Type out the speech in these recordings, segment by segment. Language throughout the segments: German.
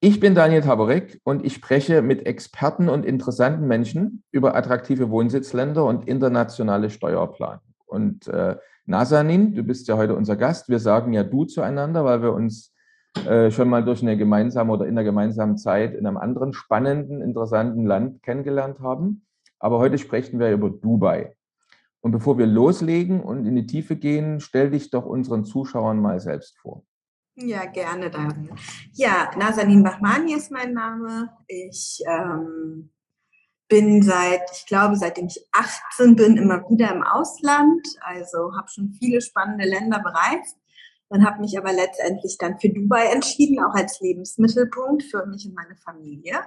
ich bin Daniel Taborek und ich spreche mit Experten und interessanten Menschen über attraktive Wohnsitzländer und internationale Steuerplanung. Und äh, Nazanin, du bist ja heute unser Gast. Wir sagen ja du zueinander, weil wir uns äh, schon mal durch eine gemeinsame oder in einer gemeinsamen Zeit in einem anderen spannenden, interessanten Land kennengelernt haben. Aber heute sprechen wir über Dubai. Und bevor wir loslegen und in die Tiefe gehen, stell dich doch unseren Zuschauern mal selbst vor. Ja, gerne, Daniel. Ja, Nazanin Bahmani ist mein Name. Ich ähm, bin seit, ich glaube, seitdem ich 18 bin, immer wieder im Ausland. Also habe schon viele spannende Länder bereist. Dann habe mich aber letztendlich dann für Dubai entschieden, auch als Lebensmittelpunkt für mich und meine Familie.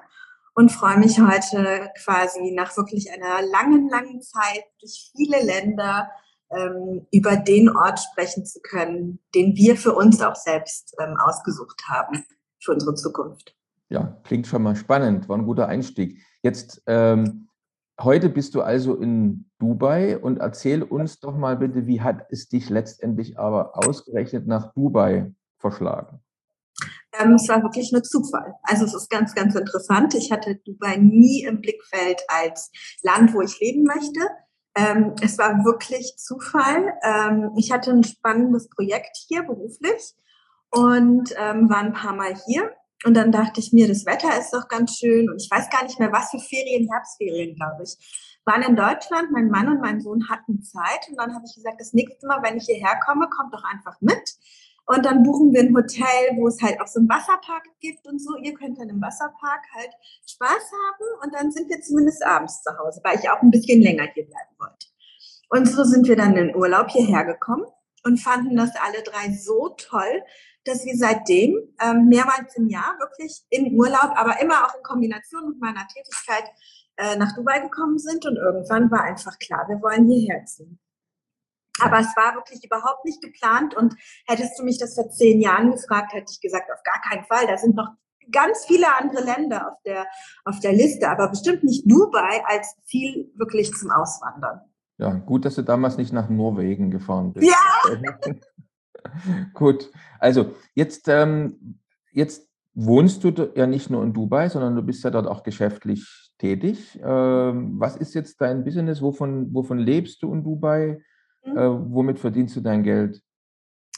Und freue mich heute quasi nach wirklich einer langen, langen Zeit durch viele Länder ähm, über den Ort sprechen zu können, den wir für uns auch selbst ähm, ausgesucht haben für unsere Zukunft. Ja, klingt schon mal spannend, war ein guter Einstieg. Jetzt, ähm, heute bist du also in Dubai und erzähl uns doch mal bitte, wie hat es dich letztendlich aber ausgerechnet nach Dubai verschlagen? Ähm, es war wirklich nur Zufall. Also es ist ganz, ganz interessant. Ich hatte Dubai nie im Blickfeld als Land, wo ich leben möchte. Ähm, es war wirklich Zufall. Ähm, ich hatte ein spannendes Projekt hier beruflich und ähm, war ein paar Mal hier. Und dann dachte ich mir, das Wetter ist doch ganz schön. Und ich weiß gar nicht mehr, was für Ferien, Herbstferien, glaube ich. Waren in Deutschland, mein Mann und mein Sohn hatten Zeit. Und dann habe ich gesagt, das nächste Mal, wenn ich hierher komme, kommt doch einfach mit. Und dann buchen wir ein Hotel, wo es halt auch so einen Wasserpark gibt und so. Ihr könnt dann im Wasserpark halt Spaß haben und dann sind wir zumindest abends zu Hause, weil ich auch ein bisschen länger hier bleiben wollte. Und so sind wir dann in Urlaub hierher gekommen und fanden das alle drei so toll, dass wir seitdem ähm, mehrmals im Jahr wirklich in Urlaub, aber immer auch in Kombination mit meiner Tätigkeit äh, nach Dubai gekommen sind. Und irgendwann war einfach klar, wir wollen hierher ziehen. Aber es war wirklich überhaupt nicht geplant. Und hättest du mich das vor zehn Jahren gefragt, hätte ich gesagt, auf gar keinen Fall. Da sind noch ganz viele andere Länder auf der, auf der Liste, aber bestimmt nicht Dubai als Ziel wirklich zum Auswandern. Ja, gut, dass du damals nicht nach Norwegen gefahren bist. Ja! gut, also jetzt, ähm, jetzt wohnst du ja nicht nur in Dubai, sondern du bist ja dort auch geschäftlich tätig. Ähm, was ist jetzt dein Business? Wovon, wovon lebst du in Dubai? Mhm. Äh, womit verdienst du dein Geld?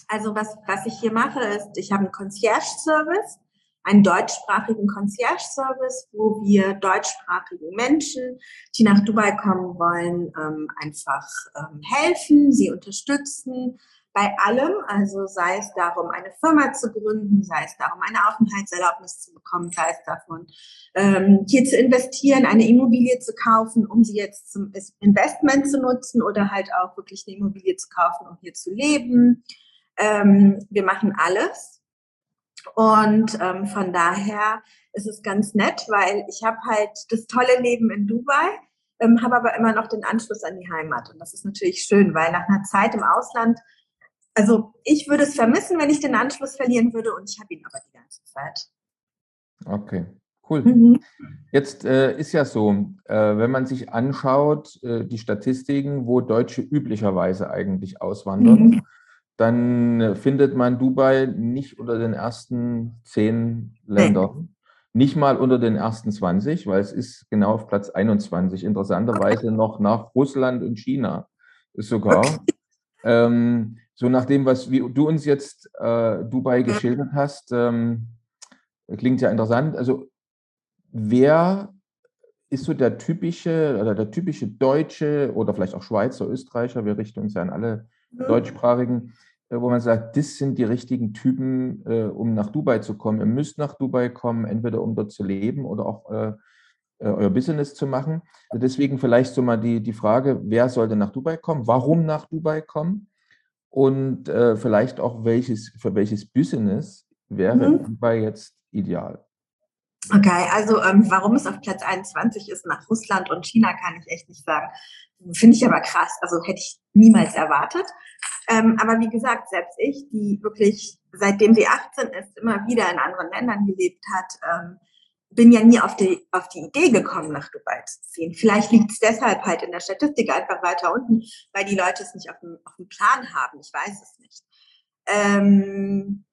Also was, was ich hier mache, ist, ich habe einen Concierge-Service, einen deutschsprachigen Concierge-Service, wo wir deutschsprachigen Menschen, die nach Dubai kommen wollen, ähm, einfach ähm, helfen, sie unterstützen, bei allem, also sei es darum, eine Firma zu gründen, sei es darum, eine Aufenthaltserlaubnis zu bekommen, sei es davon, ähm, hier zu investieren, eine Immobilie zu kaufen, um sie jetzt zum Investment zu nutzen oder halt auch wirklich eine Immobilie zu kaufen, um hier zu leben. Ähm, wir machen alles. Und ähm, von daher ist es ganz nett, weil ich habe halt das tolle Leben in Dubai, ähm, habe aber immer noch den Anschluss an die Heimat. Und das ist natürlich schön, weil nach einer Zeit im Ausland also ich würde es vermissen, wenn ich den Anschluss verlieren würde und ich habe ihn aber die ganze Zeit. Okay, cool. Mhm. Jetzt äh, ist ja so, äh, wenn man sich anschaut, äh, die Statistiken, wo Deutsche üblicherweise eigentlich auswandern, mhm. dann äh, findet man Dubai nicht unter den ersten zehn Ländern. Nee. Nicht mal unter den ersten 20, weil es ist genau auf Platz 21. Interessanterweise okay. noch nach Russland und China sogar. Okay. Ähm, so nach dem, was wie du uns jetzt äh, Dubai geschildert hast, ähm, klingt ja interessant. Also wer ist so der typische oder der typische Deutsche oder vielleicht auch Schweizer, Österreicher, wir richten uns ja an alle mhm. deutschsprachigen, äh, wo man sagt, das sind die richtigen Typen, äh, um nach Dubai zu kommen. Ihr müsst nach Dubai kommen, entweder um dort zu leben oder auch äh, äh euer Business zu machen. Deswegen vielleicht so mal die, die Frage, wer sollte nach Dubai kommen? Warum nach Dubai kommen? Und äh, vielleicht auch welches, für welches Business wäre mhm. Jetzt ideal? Okay, also ähm, warum es auf Platz 21 ist nach Russland und China, kann ich echt nicht sagen. Finde ich aber krass. Also hätte ich niemals erwartet. Ähm, aber wie gesagt, selbst ich, die wirklich seitdem sie 18 ist, immer wieder in anderen Ländern gelebt hat, ähm, bin ja nie auf die, auf die Idee gekommen, nach Dubai zu ziehen. Vielleicht liegt es deshalb halt in der Statistik einfach weiter unten, weil die Leute es nicht auf dem, auf dem Plan haben. Ich weiß es nicht. Ähm,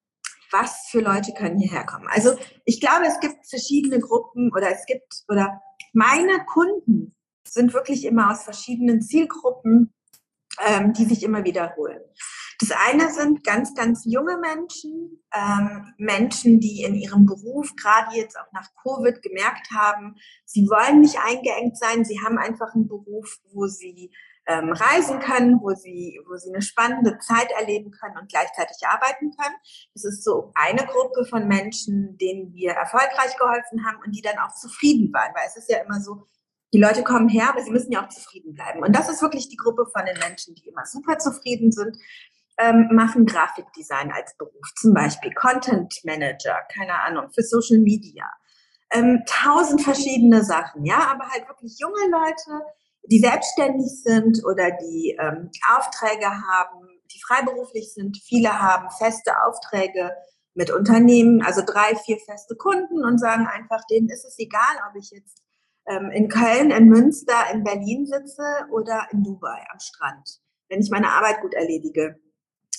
was für Leute können hierher kommen? Also ich glaube, es gibt verschiedene Gruppen oder es gibt, oder meine Kunden sind wirklich immer aus verschiedenen Zielgruppen, ähm, die sich immer wiederholen. Das eine sind ganz, ganz junge Menschen, ähm, Menschen, die in ihrem Beruf gerade jetzt auch nach Covid gemerkt haben, sie wollen nicht eingeengt sein, sie haben einfach einen Beruf, wo sie ähm, reisen können, wo sie, wo sie eine spannende Zeit erleben können und gleichzeitig arbeiten können. Das ist so eine Gruppe von Menschen, denen wir erfolgreich geholfen haben und die dann auch zufrieden waren, weil es ist ja immer so, die Leute kommen her, aber sie müssen ja auch zufrieden bleiben. Und das ist wirklich die Gruppe von den Menschen, die immer super zufrieden sind, ähm, machen Grafikdesign als Beruf, zum Beispiel Content Manager, keine Ahnung, für Social Media. Ähm, tausend verschiedene Sachen, ja, aber halt wirklich junge Leute, die selbstständig sind oder die ähm, Aufträge haben, die freiberuflich sind. Viele haben feste Aufträge mit Unternehmen, also drei, vier feste Kunden und sagen einfach, denen ist es egal, ob ich jetzt ähm, in Köln, in Münster, in Berlin sitze oder in Dubai am Strand, wenn ich meine Arbeit gut erledige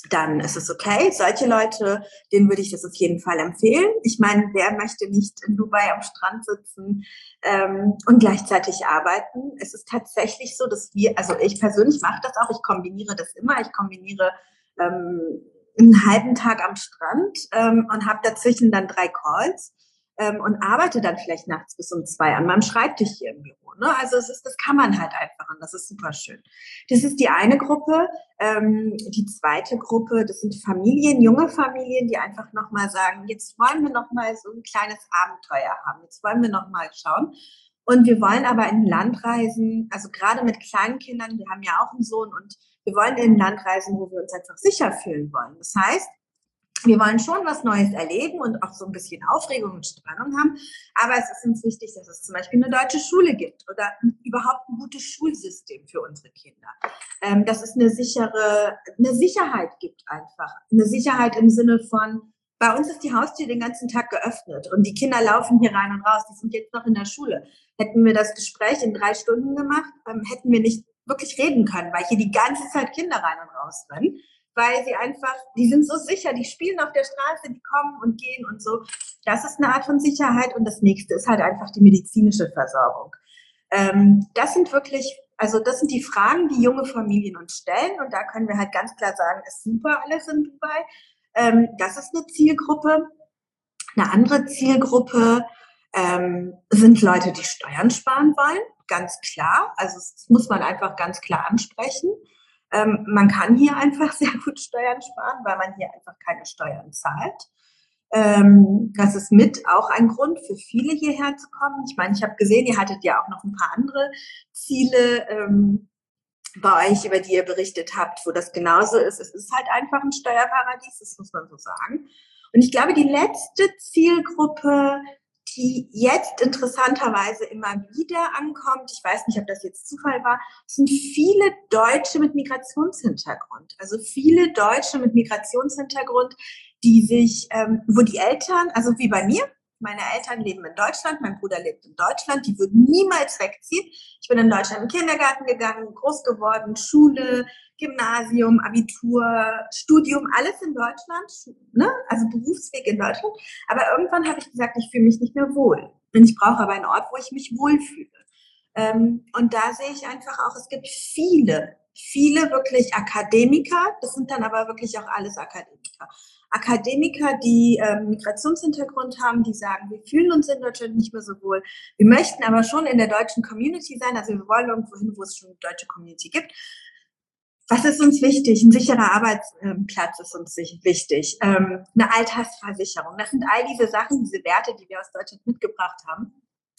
dann ist es okay. Solche Leute, denen würde ich das auf jeden Fall empfehlen. Ich meine, wer möchte nicht in Dubai am Strand sitzen ähm, und gleichzeitig arbeiten? Es ist tatsächlich so, dass wir, also ich persönlich mache das auch, ich kombiniere das immer. Ich kombiniere ähm, einen halben Tag am Strand ähm, und habe dazwischen dann drei Calls ähm, und arbeite dann vielleicht nachts bis um zwei an meinem Schreibtisch hier im Büro. Ne? Also es ist, das kann man halt einfach und das ist super schön. Das ist die eine Gruppe. Ähm, die zweite Gruppe, das sind Familien, junge Familien, die einfach nochmal sagen, jetzt wollen wir nochmal so ein kleines Abenteuer haben. Jetzt wollen wir nochmal schauen. Und wir wollen aber in ein Land reisen, also gerade mit kleinen Kindern, wir haben ja auch einen Sohn und wir wollen in ein Land reisen, wo wir uns einfach sicher fühlen wollen. Das heißt, wir wollen schon was Neues erleben und auch so ein bisschen Aufregung und Spannung haben. Aber es ist uns wichtig, dass es zum Beispiel eine deutsche Schule gibt oder überhaupt ein gutes Schulsystem für unsere Kinder. Ähm, dass es eine sichere, eine Sicherheit gibt einfach. Eine Sicherheit im Sinne von, bei uns ist die Haustür den ganzen Tag geöffnet und die Kinder laufen hier rein und raus. Die sind jetzt noch in der Schule. Hätten wir das Gespräch in drei Stunden gemacht, ähm, hätten wir nicht wirklich reden können, weil hier die ganze Zeit Kinder rein und raus rennen weil sie einfach, die sind so sicher, die spielen auf der Straße, die kommen und gehen und so. Das ist eine Art von Sicherheit und das nächste ist halt einfach die medizinische Versorgung. Ähm, das sind wirklich, also das sind die Fragen, die junge Familien uns stellen und da können wir halt ganz klar sagen, ist super alles in Dubai. Ähm, das ist eine Zielgruppe. Eine andere Zielgruppe ähm, sind Leute, die Steuern sparen wollen, ganz klar. Also das muss man einfach ganz klar ansprechen. Ähm, man kann hier einfach sehr gut Steuern sparen, weil man hier einfach keine Steuern zahlt. Ähm, das ist mit auch ein Grund für viele hierher zu kommen. Ich meine, ich habe gesehen, ihr hattet ja auch noch ein paar andere Ziele ähm, bei euch, über die ihr berichtet habt, wo das genauso ist. Es ist halt einfach ein Steuerparadies, das muss man so sagen. Und ich glaube, die letzte Zielgruppe, die jetzt interessanterweise immer wieder ankommt, ich weiß nicht, ob das jetzt Zufall war, sind viele Deutsche mit Migrationshintergrund. Also viele Deutsche mit Migrationshintergrund, die sich, ähm, wo die Eltern, also wie bei mir, meine Eltern leben in Deutschland, mein Bruder lebt in Deutschland, die würden niemals wegziehen. Ich bin in Deutschland in den Kindergarten gegangen, groß geworden, Schule, Gymnasium, Abitur, Studium, alles in Deutschland, ne? also Berufsweg in Deutschland. Aber irgendwann habe ich gesagt, ich fühle mich nicht mehr wohl. Und ich brauche aber einen Ort, wo ich mich wohlfühle. Ähm, und da sehe ich einfach auch, es gibt viele, viele wirklich Akademiker, das sind dann aber wirklich auch alles Akademiker. Akademiker, die ähm, Migrationshintergrund haben, die sagen, wir fühlen uns in Deutschland nicht mehr so wohl. Wir möchten aber schon in der deutschen Community sein, also wir wollen irgendwo hin, wo es schon eine deutsche Community gibt. Was ist uns wichtig? Ein sicherer Arbeitsplatz ist uns wichtig. Ähm, eine Altersversicherung. Das sind all diese Sachen, diese Werte, die wir aus Deutschland mitgebracht haben.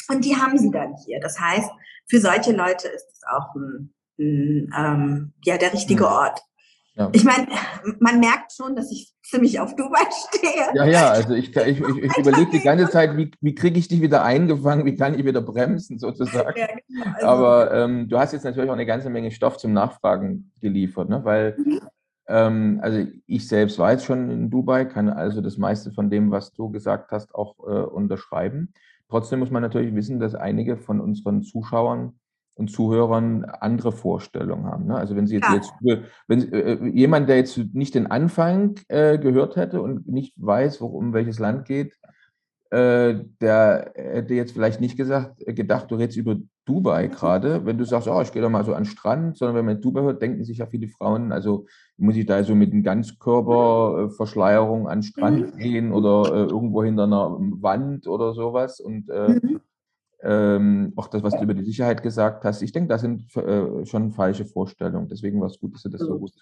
Und die haben sie dann hier. Das heißt, für solche Leute ist es auch ein, ein, ähm, ja, der richtige Ort. Ja. Ich meine, man merkt schon, dass ich ziemlich auf Dubai stehe. Ja, ja, also ich, ich, ich, ich überlege die ganze Zeit, wie, wie kriege ich dich wieder eingefangen, wie kann ich wieder bremsen sozusagen. Ja, genau. also, Aber ähm, du hast jetzt natürlich auch eine ganze Menge Stoff zum Nachfragen geliefert, ne? weil mhm. ähm, also ich selbst war jetzt schon in Dubai, kann also das meiste von dem, was du gesagt hast, auch äh, unterschreiben. Trotzdem muss man natürlich wissen, dass einige von unseren Zuschauern und Zuhörern andere Vorstellungen haben. Ne? Also wenn Sie jetzt, ja. jetzt wenn äh, jemand, der jetzt nicht den Anfang äh, gehört hätte und nicht weiß, worum welches Land geht, äh, der hätte jetzt vielleicht nicht gesagt, äh, gedacht, du redest über Dubai mhm. gerade. Wenn du sagst, oh, ich gehe da mal so an den Strand, sondern wenn man Dubai hört, denken sich ja viele Frauen, also muss ich da so mit einer Ganzkörperverschleierung an den Strand mhm. gehen oder äh, irgendwo hinter einer Wand oder sowas und äh, mhm ähm, auch das, was du über die Sicherheit gesagt hast, ich denke, das sind äh, schon falsche Vorstellungen. Deswegen war es gut, dass du das so gut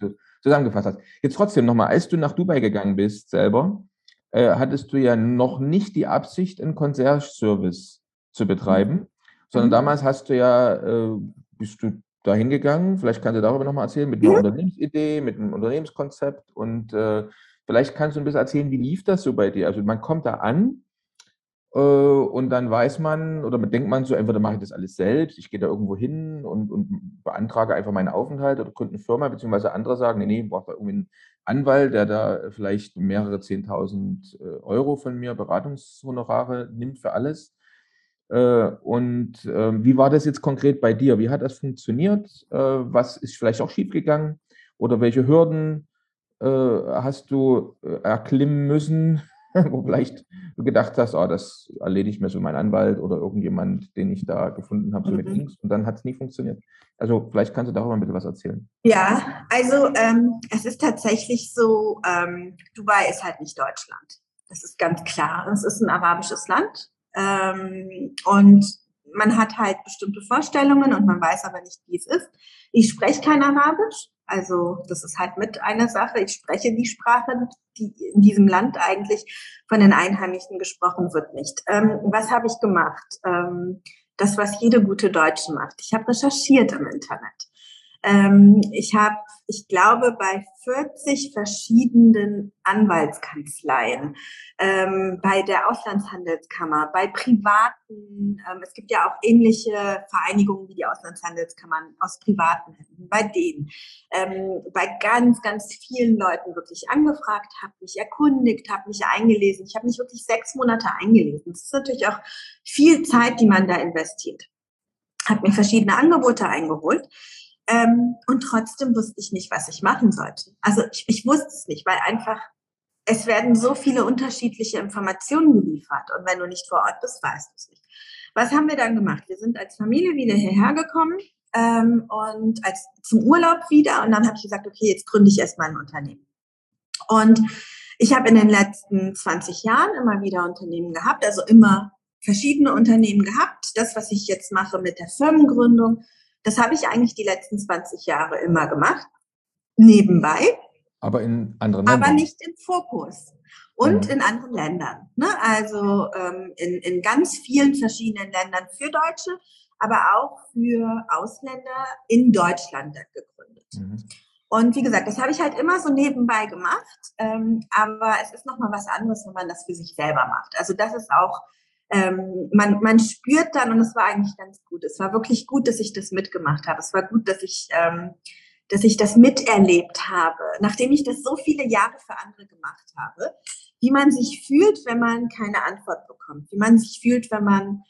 zusammengefasst hast. Jetzt trotzdem nochmal, als du nach Dubai gegangen bist selber, äh, hattest du ja noch nicht die Absicht, einen Concierge-Service zu betreiben, mhm. sondern mhm. damals hast du ja, äh, bist du da hingegangen, vielleicht kannst du darüber nochmal erzählen, mit einer mhm. Unternehmensidee, mit einem Unternehmenskonzept und äh, vielleicht kannst du ein bisschen erzählen, wie lief das so bei dir? Also man kommt da an äh, und dann weiß man oder denkt man so, entweder mache ich das alles selbst, ich gehe da irgendwo hin und, und beantrage einfach meinen Aufenthalt oder gründe eine Firma, beziehungsweise andere sagen, nee, nee, ich brauche da irgendwie einen Anwalt, der da vielleicht mehrere Zehntausend äh, Euro von mir Beratungshonorare nimmt für alles. Äh, und ähm, wie war das jetzt konkret bei dir? Wie hat das funktioniert? Was ist vielleicht auch schiefgegangen? Oder welche Hürden hast du erklimmen müssen? wo vielleicht du gedacht hast, oh, das erledigt mir so mein Anwalt oder irgendjemand, den ich da gefunden habe, so mit mhm. links und dann hat es nie funktioniert. Also vielleicht kannst du darüber ein bisschen was erzählen. Ja, also ähm, es ist tatsächlich so, ähm, Dubai ist halt nicht Deutschland. Das ist ganz klar. Es ist ein arabisches Land ähm, und man hat halt bestimmte Vorstellungen und man weiß aber nicht, wie es ist. Ich spreche kein Arabisch, also das ist halt mit einer Sache. Ich spreche die Sprache, die in diesem Land eigentlich von den Einheimischen gesprochen wird, nicht. Ähm, was habe ich gemacht? Ähm, das, was jede gute Deutsche macht. Ich habe recherchiert im Internet. Ähm, ich habe, ich glaube, bei 40 verschiedenen Anwaltskanzleien, ähm, bei der Auslandshandelskammer, bei privaten, ähm, es gibt ja auch ähnliche Vereinigungen wie die Auslandshandelskammern aus privaten Händen, bei denen, ähm, bei ganz, ganz vielen Leuten wirklich angefragt, habe mich erkundigt, habe mich eingelesen. Ich habe mich wirklich sechs Monate eingelesen. Das ist natürlich auch viel Zeit, die man da investiert. Habe mir verschiedene Angebote eingeholt ähm, und trotzdem wusste ich nicht, was ich machen sollte. Also ich, ich wusste es nicht, weil einfach es werden so viele unterschiedliche Informationen geliefert. Und wenn du nicht vor Ort bist, weißt du es nicht. Was haben wir dann gemacht? Wir sind als Familie wieder hierher gekommen ähm, und als zum Urlaub wieder. Und dann habe ich gesagt, okay, jetzt gründe ich erstmal ein Unternehmen. Und ich habe in den letzten 20 Jahren immer wieder Unternehmen gehabt, also immer verschiedene Unternehmen gehabt. Das, was ich jetzt mache mit der Firmengründung, das habe ich eigentlich die letzten 20 Jahre immer gemacht, nebenbei. Aber in anderen Ländern. Aber nicht im Fokus. Und mhm. in anderen Ländern. Ne? Also ähm, in, in ganz vielen verschiedenen Ländern für Deutsche, aber auch für Ausländer in Deutschland gegründet. Mhm. Und wie gesagt, das habe ich halt immer so nebenbei gemacht. Ähm, aber es ist nochmal was anderes, wenn man das für sich selber macht. Also das ist auch ähm, man, man spürt dann, und es war eigentlich ganz gut, es war wirklich gut, dass ich das mitgemacht habe. Es war gut, dass ich, ähm, dass ich das miterlebt habe, nachdem ich das so viele Jahre für andere gemacht habe, wie man sich fühlt, wenn man keine Antwort bekommt, wie man sich fühlt, wenn man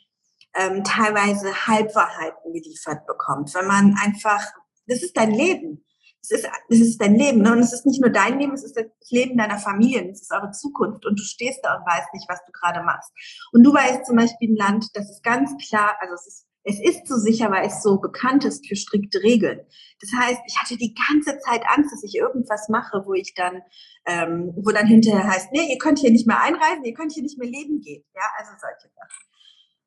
ähm, teilweise Halbwahrheiten geliefert bekommt, wenn man einfach, das ist dein Leben es ist, es ist dein Leben, ne? Und es ist nicht nur dein Leben, es ist das Leben deiner Familie, es ist eure Zukunft und du stehst da und weißt nicht, was du gerade machst. Und Dubai ist zum Beispiel ein Land, das ist ganz klar, also es ist es ist so sicher, weil es so bekannt ist für strikte Regeln. Das heißt, ich hatte die ganze Zeit Angst, dass ich irgendwas mache, wo ich dann, ähm, wo dann hinterher heißt, nee, ihr könnt hier nicht mehr einreisen, ihr könnt hier nicht mehr leben gehen. Ja, also solche Sachen.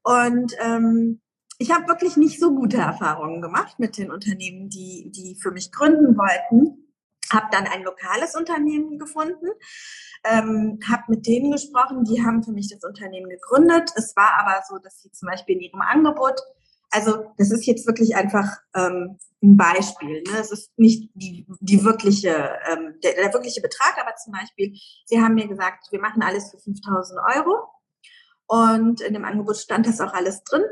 Und ähm, ich habe wirklich nicht so gute Erfahrungen gemacht mit den Unternehmen, die, die für mich gründen wollten. Habe dann ein lokales Unternehmen gefunden, ähm, habe mit denen gesprochen, die haben für mich das Unternehmen gegründet. Es war aber so, dass sie zum Beispiel in ihrem Angebot Also das ist jetzt wirklich einfach ähm, ein Beispiel. Ne? Es ist nicht die, die wirkliche, ähm, der, der wirkliche Betrag, aber zum Beispiel, Sie haben mir gesagt, wir machen alles für 5000 Euro. Und in dem Angebot stand das auch alles drin.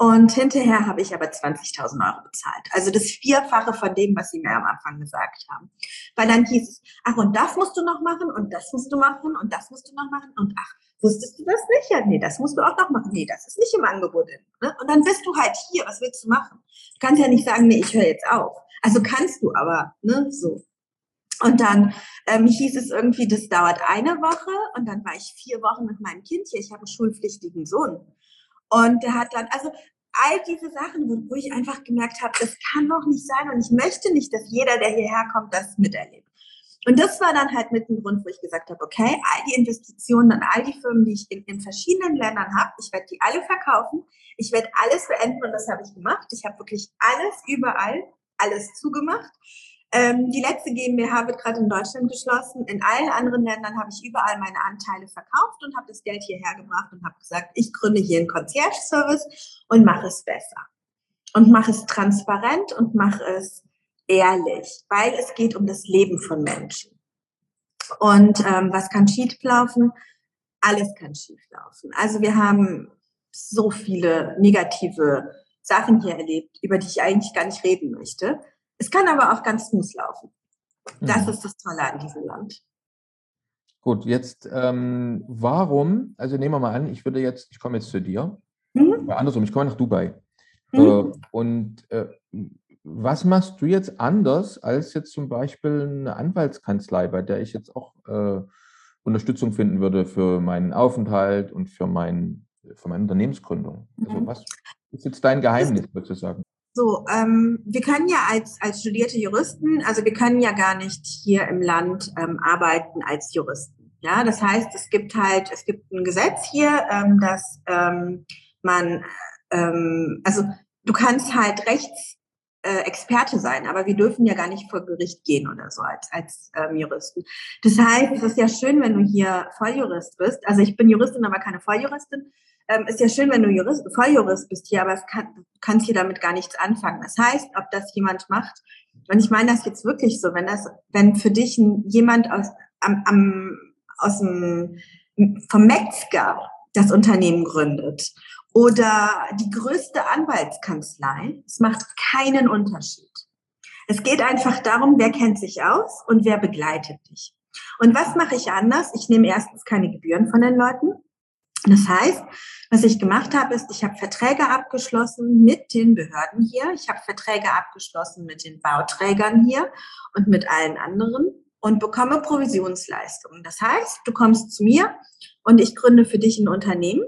Und hinterher habe ich aber 20.000 Euro bezahlt. Also das Vierfache von dem, was Sie mir am Anfang gesagt haben. Weil dann hieß es, ach, und das musst du noch machen und das musst du machen und das musst du noch machen und ach, wusstest du das nicht? Ja, nee, das musst du auch noch machen. Nee, das ist nicht im Angebot. Ne? Und dann bist du halt hier, was willst du machen? Du kannst ja nicht sagen, nee, ich höre jetzt auf. Also kannst du aber, ne, so. Und dann ähm, hieß es irgendwie, das dauert eine Woche und dann war ich vier Wochen mit meinem Kind hier. Ich habe einen schulpflichtigen Sohn. Und der hat dann, also all diese Sachen, wo, wo ich einfach gemerkt habe, das kann doch nicht sein und ich möchte nicht, dass jeder, der hierher kommt, das miterlebt. Und das war dann halt mit dem Grund, wo ich gesagt habe, okay, all die Investitionen und all die Firmen, die ich in, in verschiedenen Ländern habe, ich werde die alle verkaufen, ich werde alles beenden und das habe ich gemacht. Ich habe wirklich alles überall, alles zugemacht. Ähm, die letzte GmbH wird gerade in Deutschland geschlossen. In allen anderen Ländern habe ich überall meine Anteile verkauft und habe das Geld hierher gebracht und habe gesagt, ich gründe hier einen Concierge-Service und mache es besser. Und mache es transparent und mache es ehrlich, weil es geht um das Leben von Menschen. Und ähm, was kann schief laufen? Alles kann schief laufen. Also wir haben so viele negative Sachen hier erlebt, über die ich eigentlich gar nicht reden möchte. Es kann aber auch ganz smooth laufen. Das mhm. ist das Tolle an diesem Land. Gut, jetzt ähm, warum, also nehmen wir mal an, ich würde jetzt, ich komme jetzt zu dir, mhm. andersrum, ich komme nach Dubai. Mhm. Äh, und äh, was machst du jetzt anders als jetzt zum Beispiel eine Anwaltskanzlei, bei der ich jetzt auch äh, Unterstützung finden würde für meinen Aufenthalt und für, mein, für meine Unternehmensgründung? Also mhm. was ist jetzt dein Geheimnis sozusagen? So, ähm, wir können ja als, als studierte Juristen, also wir können ja gar nicht hier im Land ähm, arbeiten als Juristen. Ja, das heißt, es gibt halt, es gibt ein Gesetz hier, ähm, dass ähm, man, ähm, also du kannst halt Rechts äh, sein, aber wir dürfen ja gar nicht vor Gericht gehen oder so als, als ähm, Juristen. Das heißt, es ist ja schön, wenn du hier Volljurist bist. Also ich bin Juristin, aber keine Volljuristin ähm, ist ja schön, wenn du Jurist, Volljurist bist hier, aber es kann, du kannst hier damit gar nichts anfangen. Das heißt, ob das jemand macht, und ich meine das jetzt wirklich so, wenn das, wenn für dich jemand aus, am, am, aus dem, vom Metzger das Unternehmen gründet oder die größte Anwaltskanzlei, es macht keinen Unterschied. Es geht einfach darum, wer kennt sich aus und wer begleitet dich. Und was mache ich anders? Ich nehme erstens keine Gebühren von den Leuten. Das heißt, was ich gemacht habe, ist, ich habe Verträge abgeschlossen mit den Behörden hier. Ich habe Verträge abgeschlossen mit den Bauträgern hier und mit allen anderen und bekomme Provisionsleistungen. Das heißt, du kommst zu mir und ich gründe für dich ein Unternehmen.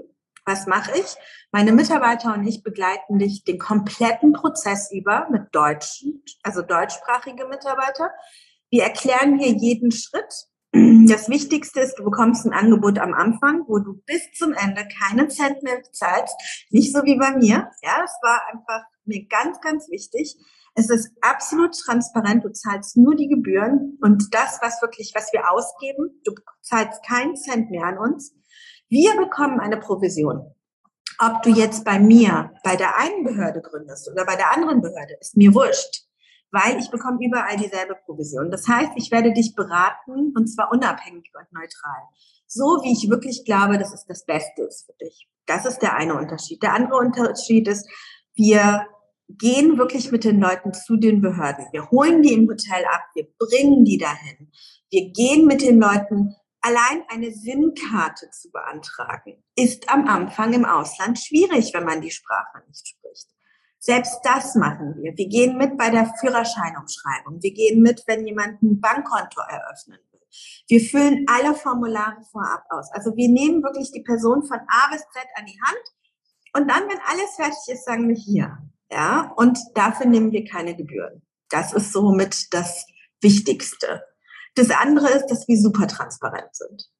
Was mache ich? Meine Mitarbeiter und ich begleiten dich den kompletten Prozess über mit deutschen, also deutschsprachige Mitarbeiter. Wir erklären hier jeden Schritt das Wichtigste ist, du bekommst ein Angebot am Anfang, wo du bis zum Ende keinen Cent mehr bezahlst. Nicht so wie bei mir. Ja, das war einfach mir ganz, ganz wichtig. Es ist absolut transparent. Du zahlst nur die Gebühren und das, was wirklich, was wir ausgeben, du zahlst keinen Cent mehr an uns. Wir bekommen eine Provision. Ob du jetzt bei mir, bei der einen Behörde gründest oder bei der anderen Behörde, ist mir wurscht weil ich bekomme überall dieselbe Provision. Das heißt, ich werde dich beraten und zwar unabhängig und neutral. So wie ich wirklich glaube, dass es das Beste ist für dich. Das ist der eine Unterschied. Der andere Unterschied ist, wir gehen wirklich mit den Leuten zu den Behörden. Wir holen die im Hotel ab, wir bringen die dahin. Wir gehen mit den Leuten. Allein eine SIM-Karte zu beantragen, ist am Anfang im Ausland schwierig, wenn man die Sprache nicht spricht. Selbst das machen wir. Wir gehen mit bei der Führerscheinumschreibung. Wir gehen mit, wenn jemand ein Bankkonto eröffnen will. Wir füllen alle Formulare vorab aus. Also wir nehmen wirklich die Person von A bis Z an die Hand. Und dann, wenn alles fertig ist, sagen wir hier. Ja, und dafür nehmen wir keine Gebühren. Das ist somit das Wichtigste. Das andere ist, dass wir super transparent sind.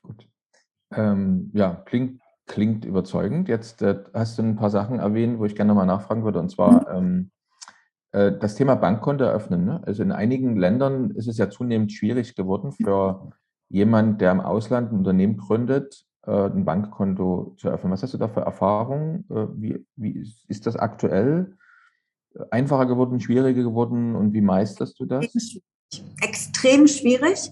Gut. Ähm, ja, klingt Klingt überzeugend. Jetzt äh, hast du ein paar Sachen erwähnt, wo ich gerne mal nachfragen würde. Und zwar mhm. ähm, äh, das Thema Bankkonto eröffnen. Ne? Also in einigen Ländern ist es ja zunehmend schwierig geworden für jemand, der im Ausland ein Unternehmen gründet, äh, ein Bankkonto zu eröffnen. Was hast du da für Erfahrungen? Äh, wie, wie ist das aktuell? Einfacher geworden, schwieriger geworden und wie meisterst du das? Extrem schwierig.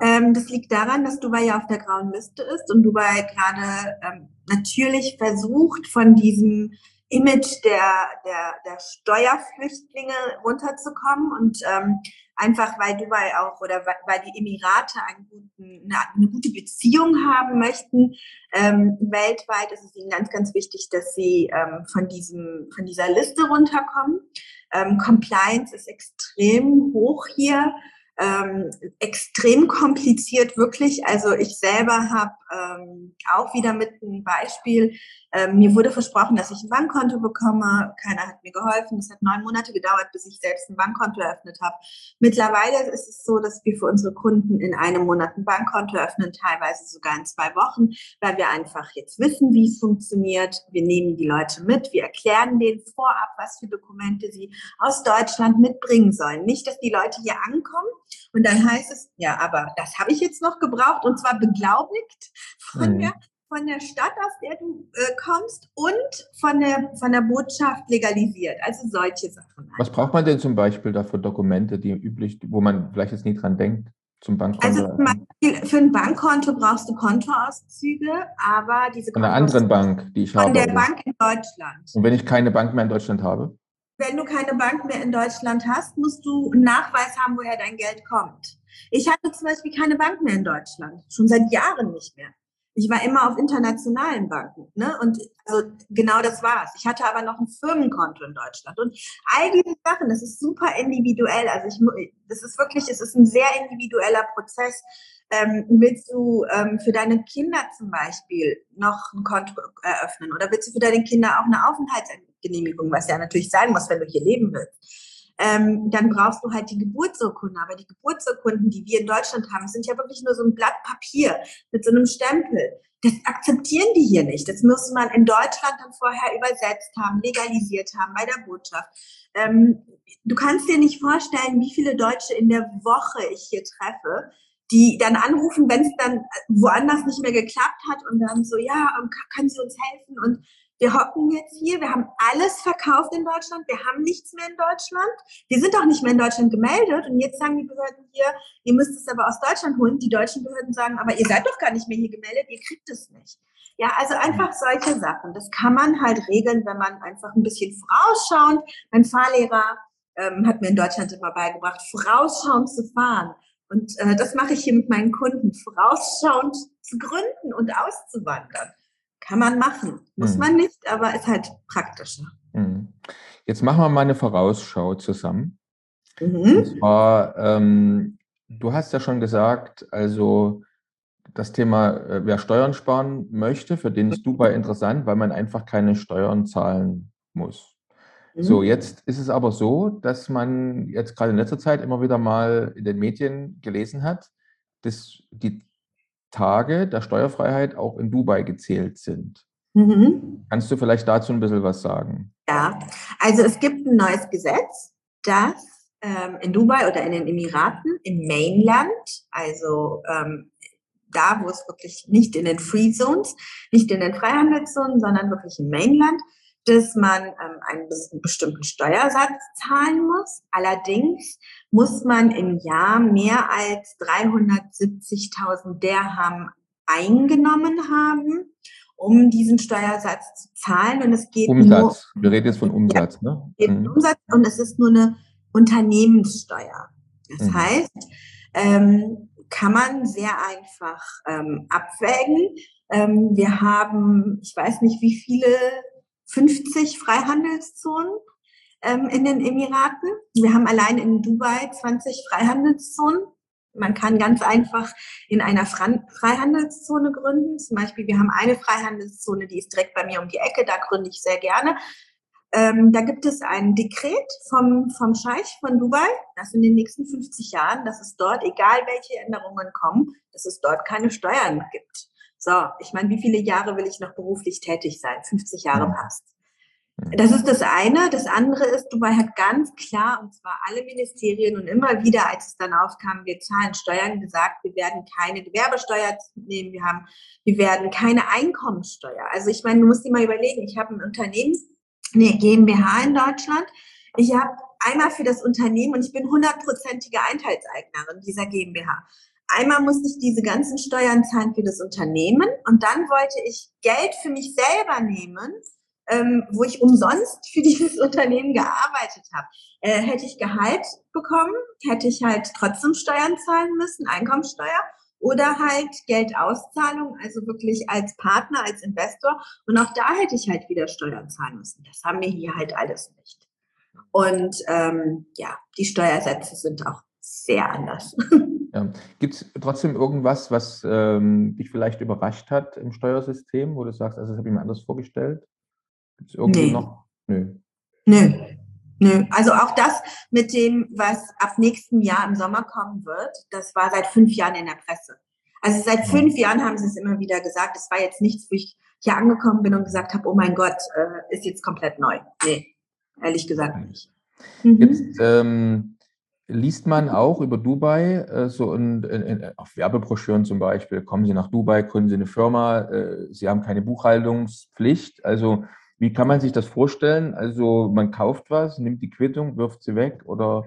Ähm, das liegt daran, dass Dubai ja auf der grauen Liste ist und Dubai gerade ähm, natürlich versucht, von diesem Image der, der, der Steuerflüchtlinge runterzukommen und ähm, einfach weil Dubai auch oder weil die Emirate guten, eine, eine gute Beziehung haben möchten. Ähm, weltweit ist es ihnen ganz, ganz wichtig, dass sie ähm, von, diesem, von dieser Liste runterkommen. Ähm, Compliance ist extrem hoch hier ähm, extrem kompliziert, wirklich. Also ich selber habe ähm, auch wieder mit einem Beispiel, ähm, mir wurde versprochen, dass ich ein Bankkonto bekomme. Keiner hat mir geholfen. Es hat neun Monate gedauert, bis ich selbst ein Bankkonto eröffnet habe. Mittlerweile ist es so, dass wir für unsere Kunden in einem Monat ein Bankkonto öffnen, teilweise sogar in zwei Wochen, weil wir einfach jetzt wissen, wie es funktioniert. Wir nehmen die Leute mit, wir erklären denen vorab, was für Dokumente sie aus Deutschland mitbringen sollen. Nicht, dass die Leute hier ankommen und dann heißt es, ja, aber das habe ich jetzt noch gebraucht und zwar beglaubigt von, mhm. der, von der Stadt, aus der du äh, kommst und von der, von der Botschaft legalisiert. Also solche Sachen. Was braucht man denn zum Beispiel da für Dokumente, die üblich, wo man vielleicht jetzt nie dran denkt? Zum Bankkonto? Also zum Beispiel für ein Bankkonto brauchst du Kontoauszüge, aber diese Von einer anderen Bank, die ich von habe. Von der Bank in Deutschland. Und wenn ich keine Bank mehr in Deutschland habe? Wenn du keine Bank mehr in Deutschland hast, musst du einen Nachweis haben, woher dein Geld kommt. Ich hatte zum Beispiel keine Bank mehr in Deutschland, schon seit Jahren nicht mehr. Ich war immer auf internationalen Banken, ne? Und also genau das war's. Ich hatte aber noch ein Firmenkonto in Deutschland und all diese Sachen. Das ist super individuell. Also ich, das ist wirklich, es ist ein sehr individueller Prozess. Ähm, willst du ähm, für deine Kinder zum Beispiel noch ein Konto eröffnen oder willst du für deine Kinder auch eine Aufenthaltsgenehmigung, was ja natürlich sein muss, wenn du hier leben willst? ähm, dann brauchst du halt die Geburtsurkunde. Aber die Geburtsurkunden, die wir in Deutschland haben, sind ja wirklich nur so ein Blatt Papier mit so einem Stempel. Das akzeptieren die hier nicht. Das muss man in Deutschland dann vorher übersetzt haben, legalisiert haben bei der Botschaft. Ähm, du kannst dir nicht vorstellen, wie viele Deutsche in der Woche ich hier treffe, die dann anrufen, wenn es dann woanders nicht mehr geklappt hat und dann so, ja, kann sie uns helfen? Und wir hocken jetzt hier, wir haben alles verkauft in Deutschland, wir haben nichts mehr in Deutschland, wir sind auch nicht mehr in Deutschland gemeldet und jetzt sagen die Behörden hier, ihr müsst es aber aus Deutschland holen. Die deutschen Behörden sagen, aber ihr seid doch gar nicht mehr hier gemeldet, ihr kriegt es nicht. Ja, also einfach solche Sachen. Das kann man halt regeln, wenn man einfach ein bisschen vorausschauend. Mein Fahrlehrer ähm, hat mir in Deutschland immer beigebracht, vorausschauend zu fahren. Und äh, das mache ich hier mit meinen Kunden, vorausschauend zu gründen und auszuwandern. Kann man machen. Muss mhm. man nicht, aber ist halt praktischer. Mhm. Jetzt machen wir mal eine Vorausschau zusammen. Mhm. Zwar, ähm, du hast ja schon gesagt, also das Thema, äh, wer Steuern sparen möchte, für den ist Dubai interessant, weil man einfach keine Steuern zahlen muss. So, mhm. jetzt ist es aber so, dass man jetzt gerade in letzter Zeit immer wieder mal in den Medien gelesen hat, dass die Tage der Steuerfreiheit auch in Dubai gezählt sind. Mhm. Kannst du vielleicht dazu ein bisschen was sagen? Ja, also es gibt ein neues Gesetz, das ähm, in Dubai oder in den Emiraten, im Mainland, also ähm, da, wo es wirklich nicht in den Free Zones, nicht in den Freihandelszonen, sondern wirklich im Mainland, dass man ähm, einen bestimmten Steuersatz zahlen muss. Allerdings muss man im Jahr mehr als 370.000 Dirham eingenommen haben, um diesen Steuersatz zu zahlen. Und es geht Umsatz. Nur, Wir reden jetzt von Umsatz, ja, ne? Mhm. Umsatz und es ist nur eine Unternehmenssteuer. Das mhm. heißt, ähm, kann man sehr einfach ähm, abwägen. Ähm, wir haben, ich weiß nicht, wie viele 50 Freihandelszonen ähm, in den Emiraten. Wir haben allein in Dubai 20 Freihandelszonen. Man kann ganz einfach in einer Freihandelszone gründen. Zum Beispiel, wir haben eine Freihandelszone, die ist direkt bei mir um die Ecke, da gründe ich sehr gerne. Ähm, da gibt es ein Dekret vom, vom Scheich von Dubai, dass in den nächsten 50 Jahren, dass es dort, egal welche Änderungen kommen, dass es dort keine Steuern gibt. So, ich meine, wie viele Jahre will ich noch beruflich tätig sein? 50 Jahre passt. Das ist das eine. Das andere ist, Dubai hat ganz klar, und zwar alle Ministerien und immer wieder, als es dann aufkam, wir zahlen Steuern, gesagt, wir werden keine Gewerbesteuer nehmen, wir haben, wir werden keine Einkommensteuer. Also ich meine, du musst dir mal überlegen, ich habe ein Unternehmen, eine GmbH in Deutschland. Ich habe einmal für das Unternehmen und ich bin hundertprozentige Einteilseignerin dieser GmbH. Einmal musste ich diese ganzen Steuern zahlen für das Unternehmen und dann wollte ich Geld für mich selber nehmen ähm, wo ich umsonst für dieses Unternehmen gearbeitet habe. Äh, hätte ich Gehalt bekommen, hätte ich halt trotzdem Steuern zahlen müssen, Einkommensteuer oder halt Geldauszahlung, also wirklich als Partner, als Investor. Und auch da hätte ich halt wieder Steuern zahlen müssen. Das haben wir hier halt alles nicht. Und ähm, ja, die Steuersätze sind auch sehr anders. Ja. Gibt es trotzdem irgendwas, was ähm, dich vielleicht überrascht hat im Steuersystem, wo du sagst, also das habe ich mir anders vorgestellt? Gibt es irgendwie nee. noch? Nö. Nö. Nö. Also auch das mit dem, was ab nächstem Jahr im Sommer kommen wird, das war seit fünf Jahren in der Presse. Also seit fünf Jahren haben sie es immer wieder gesagt. Das war jetzt nichts, wo ich hier angekommen bin und gesagt habe, oh mein Gott, äh, ist jetzt komplett neu. Nee, ehrlich gesagt nicht. Mhm. Jetzt ähm, liest man auch über Dubai, äh, so in, in, in, auf Werbebroschüren zum Beispiel, kommen Sie nach Dubai, gründen Sie eine Firma, äh, Sie haben keine Buchhaltungspflicht. Also wie kann man sich das vorstellen? Also man kauft was, nimmt die Quittung, wirft sie weg oder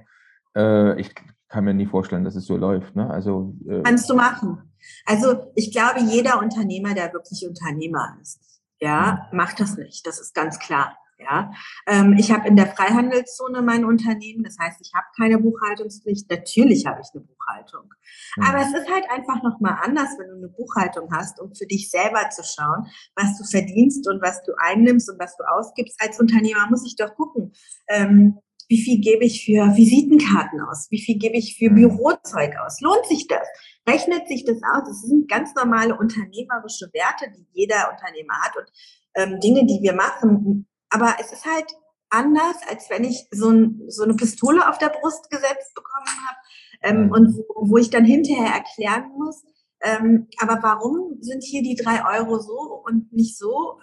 äh, ich kann mir nie vorstellen, dass es so läuft. Ne? Also, äh, Kannst du machen. Also ich glaube, jeder Unternehmer, der wirklich Unternehmer ist, ja, mhm. macht das nicht. Das ist ganz klar. Ja, ähm, ich habe in der Freihandelszone mein Unternehmen, das heißt, ich habe keine Buchhaltungspflicht. Natürlich habe ich eine Buchhaltung, mhm. aber es ist halt einfach noch mal anders, wenn du eine Buchhaltung hast, um für dich selber zu schauen, was du verdienst und was du einnimmst und was du ausgibst. Als Unternehmer muss ich doch gucken, ähm, wie viel gebe ich für Visitenkarten aus, wie viel gebe ich für mhm. Bürozeug aus. Lohnt sich das? Rechnet sich das aus? Das sind ganz normale unternehmerische Werte, die jeder Unternehmer hat und ähm, Dinge, die wir machen, aber es ist halt anders, als wenn ich so, ein, so eine Pistole auf der Brust gesetzt bekommen habe ähm, mhm. und wo, wo, ich dann hinterher erklären muss, ähm, aber warum sind hier die drei Euro so und nicht so?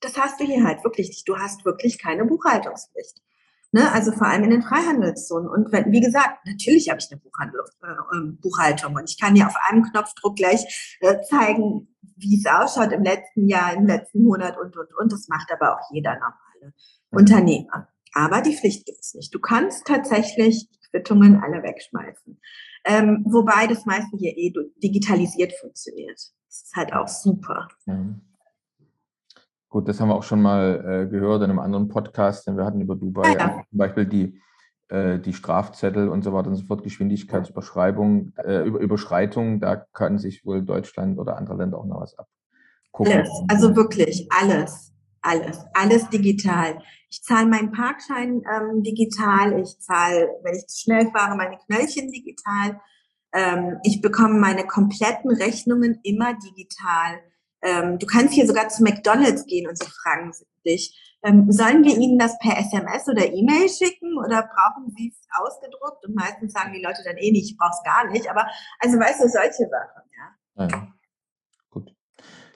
Das hast du hier halt wirklich nicht. Du hast wirklich keine Buchhaltungspflicht. Ne? Also vor allem in den Freihandelszonen. Und wenn, wie gesagt, natürlich habe ich eine äh, ähm, Buchhaltung und ich kann dir auf einem Knopfdruck gleich äh, zeigen, wie es ausschaut im letzten Jahr, im letzten Monat und, und, und. Das macht aber auch jeder noch. Unternehmer. Aber die Pflicht gibt es nicht. Du kannst tatsächlich Quittungen alle wegschmeißen. Ähm, wobei das meiste hier eh digitalisiert funktioniert. Das ist halt auch super. Ja. Gut, das haben wir auch schon mal äh, gehört in einem anderen Podcast, denn wir hatten über Dubai ja, ja. zum Beispiel die, äh, die Strafzettel und so weiter und so fort, Geschwindigkeitsüberschreibung, äh, Über Überschreitung, da kann sich wohl Deutschland oder andere Länder auch noch was abgucken. Alles, also wirklich alles alles, alles digital. Ich zahle meinen Parkschein ähm, digital, ich zahle, wenn ich zu schnell fahre, meine Knöllchen digital. Ähm, ich bekomme meine kompletten Rechnungen immer digital. Ähm, du kannst hier sogar zu McDonald's gehen und sie fragen dich, ähm, sollen wir Ihnen das per SMS oder E-Mail schicken oder brauchen Sie es ausgedruckt? Und meistens sagen die Leute dann eh nicht, ich brauche es gar nicht. Aber also weißt du, solche Sachen, ja. ja.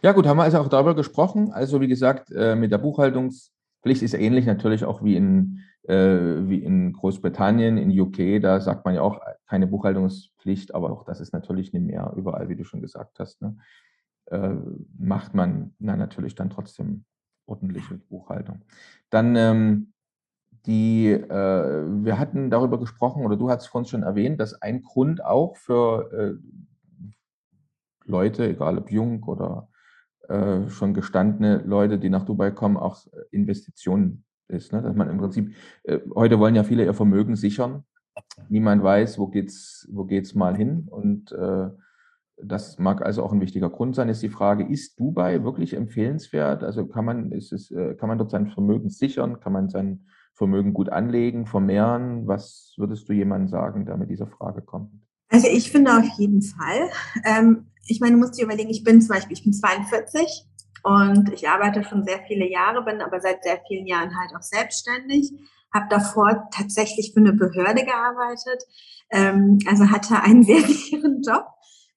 Ja, gut, haben wir also auch darüber gesprochen. Also, wie gesagt, äh, mit der Buchhaltungspflicht ist ähnlich natürlich auch wie in, äh, wie in Großbritannien, in UK. Da sagt man ja auch keine Buchhaltungspflicht, aber auch das ist natürlich nicht mehr überall, wie du schon gesagt hast. Ne? Äh, macht man na, natürlich dann trotzdem ordentliche Buchhaltung. Dann ähm, die, äh, wir hatten darüber gesprochen, oder du hast vorhin schon erwähnt, dass ein Grund auch für äh, Leute, egal ob jung oder äh, schon gestandene Leute, die nach Dubai kommen, auch Investitionen ist. Ne? Dass man im Prinzip, äh, heute wollen ja viele ihr Vermögen sichern. Niemand weiß, wo geht's, wo geht's mal hin. Und äh, das mag also auch ein wichtiger Grund sein. Ist die Frage, ist Dubai wirklich empfehlenswert? Also kann man, ist es, äh, kann man dort sein Vermögen sichern? Kann man sein Vermögen gut anlegen, vermehren? Was würdest du jemandem sagen, der mit dieser Frage kommt? Also ich finde auf jeden Fall. Ähm, ich meine, du musst dir überlegen, ich bin zum Beispiel, ich bin 42 und ich arbeite schon sehr viele Jahre, bin aber seit sehr vielen Jahren halt auch selbstständig, habe davor tatsächlich für eine Behörde gearbeitet, ähm, also hatte einen sehr sicheren Job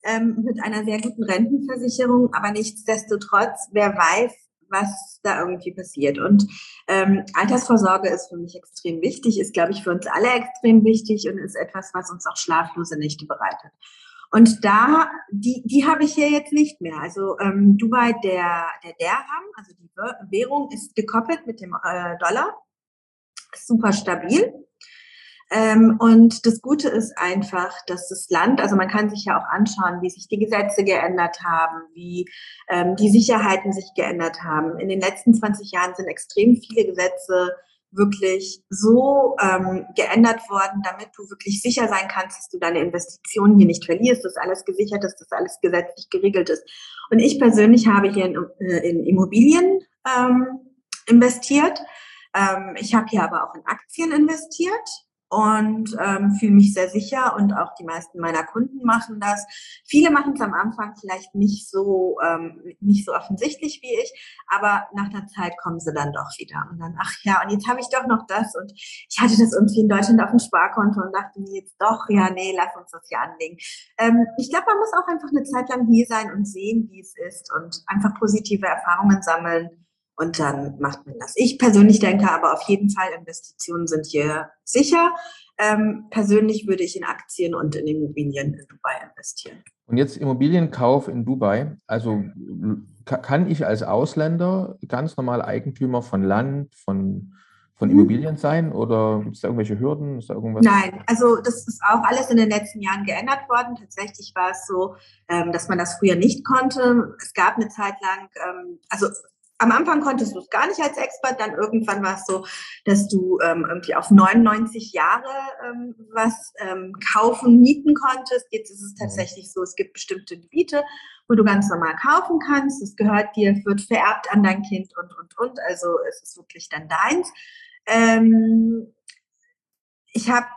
ähm, mit einer sehr guten Rentenversicherung, aber nichtsdestotrotz, wer weiß, was da irgendwie passiert. Und ähm, Altersvorsorge ist für mich extrem wichtig, ist, glaube ich, für uns alle extrem wichtig und ist etwas, was uns auch schlaflose Nächte bereitet. Und da, die, die habe ich hier jetzt nicht mehr. Also ähm, Dubai, der, der Dirham, also die Währung ist gekoppelt mit dem äh, Dollar, super stabil. Ähm, und das Gute ist einfach, dass das Land, also man kann sich ja auch anschauen, wie sich die Gesetze geändert haben, wie ähm, die Sicherheiten sich geändert haben. In den letzten 20 Jahren sind extrem viele Gesetze wirklich so ähm, geändert worden, damit du wirklich sicher sein kannst, dass du deine Investitionen hier nicht verlierst, dass alles gesichert ist, dass alles gesetzlich geregelt ist. Und ich persönlich habe hier in, äh, in Immobilien ähm, investiert. Ähm, ich habe hier aber auch in Aktien investiert und ähm, fühle mich sehr sicher und auch die meisten meiner Kunden machen das. Viele machen es am Anfang vielleicht nicht so ähm, nicht so offensichtlich wie ich, aber nach einer Zeit kommen sie dann doch wieder und dann ach ja und jetzt habe ich doch noch das und ich hatte das irgendwie in Deutschland auf dem Sparkonto und dachte mir jetzt doch ja nee lass uns das hier anlegen. Ähm, ich glaube man muss auch einfach eine Zeit lang hier sein und sehen wie es ist und einfach positive Erfahrungen sammeln und dann macht man das. Ich persönlich denke aber auf jeden Fall, Investitionen sind hier sicher. Ähm, persönlich würde ich in Aktien und in Immobilien in Dubai investieren. Und jetzt Immobilienkauf in Dubai. Also kann ich als Ausländer ganz normal Eigentümer von Land, von, von mhm. Immobilien sein oder gibt es da irgendwelche Hürden? Ist da irgendwas? Nein, also das ist auch alles in den letzten Jahren geändert worden. Tatsächlich war es so, ähm, dass man das früher nicht konnte. Es gab eine Zeit lang, ähm, also am Anfang konntest du es gar nicht als Expert, dann irgendwann war es so, dass du ähm, irgendwie auf 99 Jahre ähm, was ähm, kaufen, mieten konntest. Jetzt ist es tatsächlich so, es gibt bestimmte Gebiete, wo du ganz normal kaufen kannst. Es gehört dir, wird vererbt an dein Kind und, und, und. Also es ist wirklich dann deins. Ähm, ich habe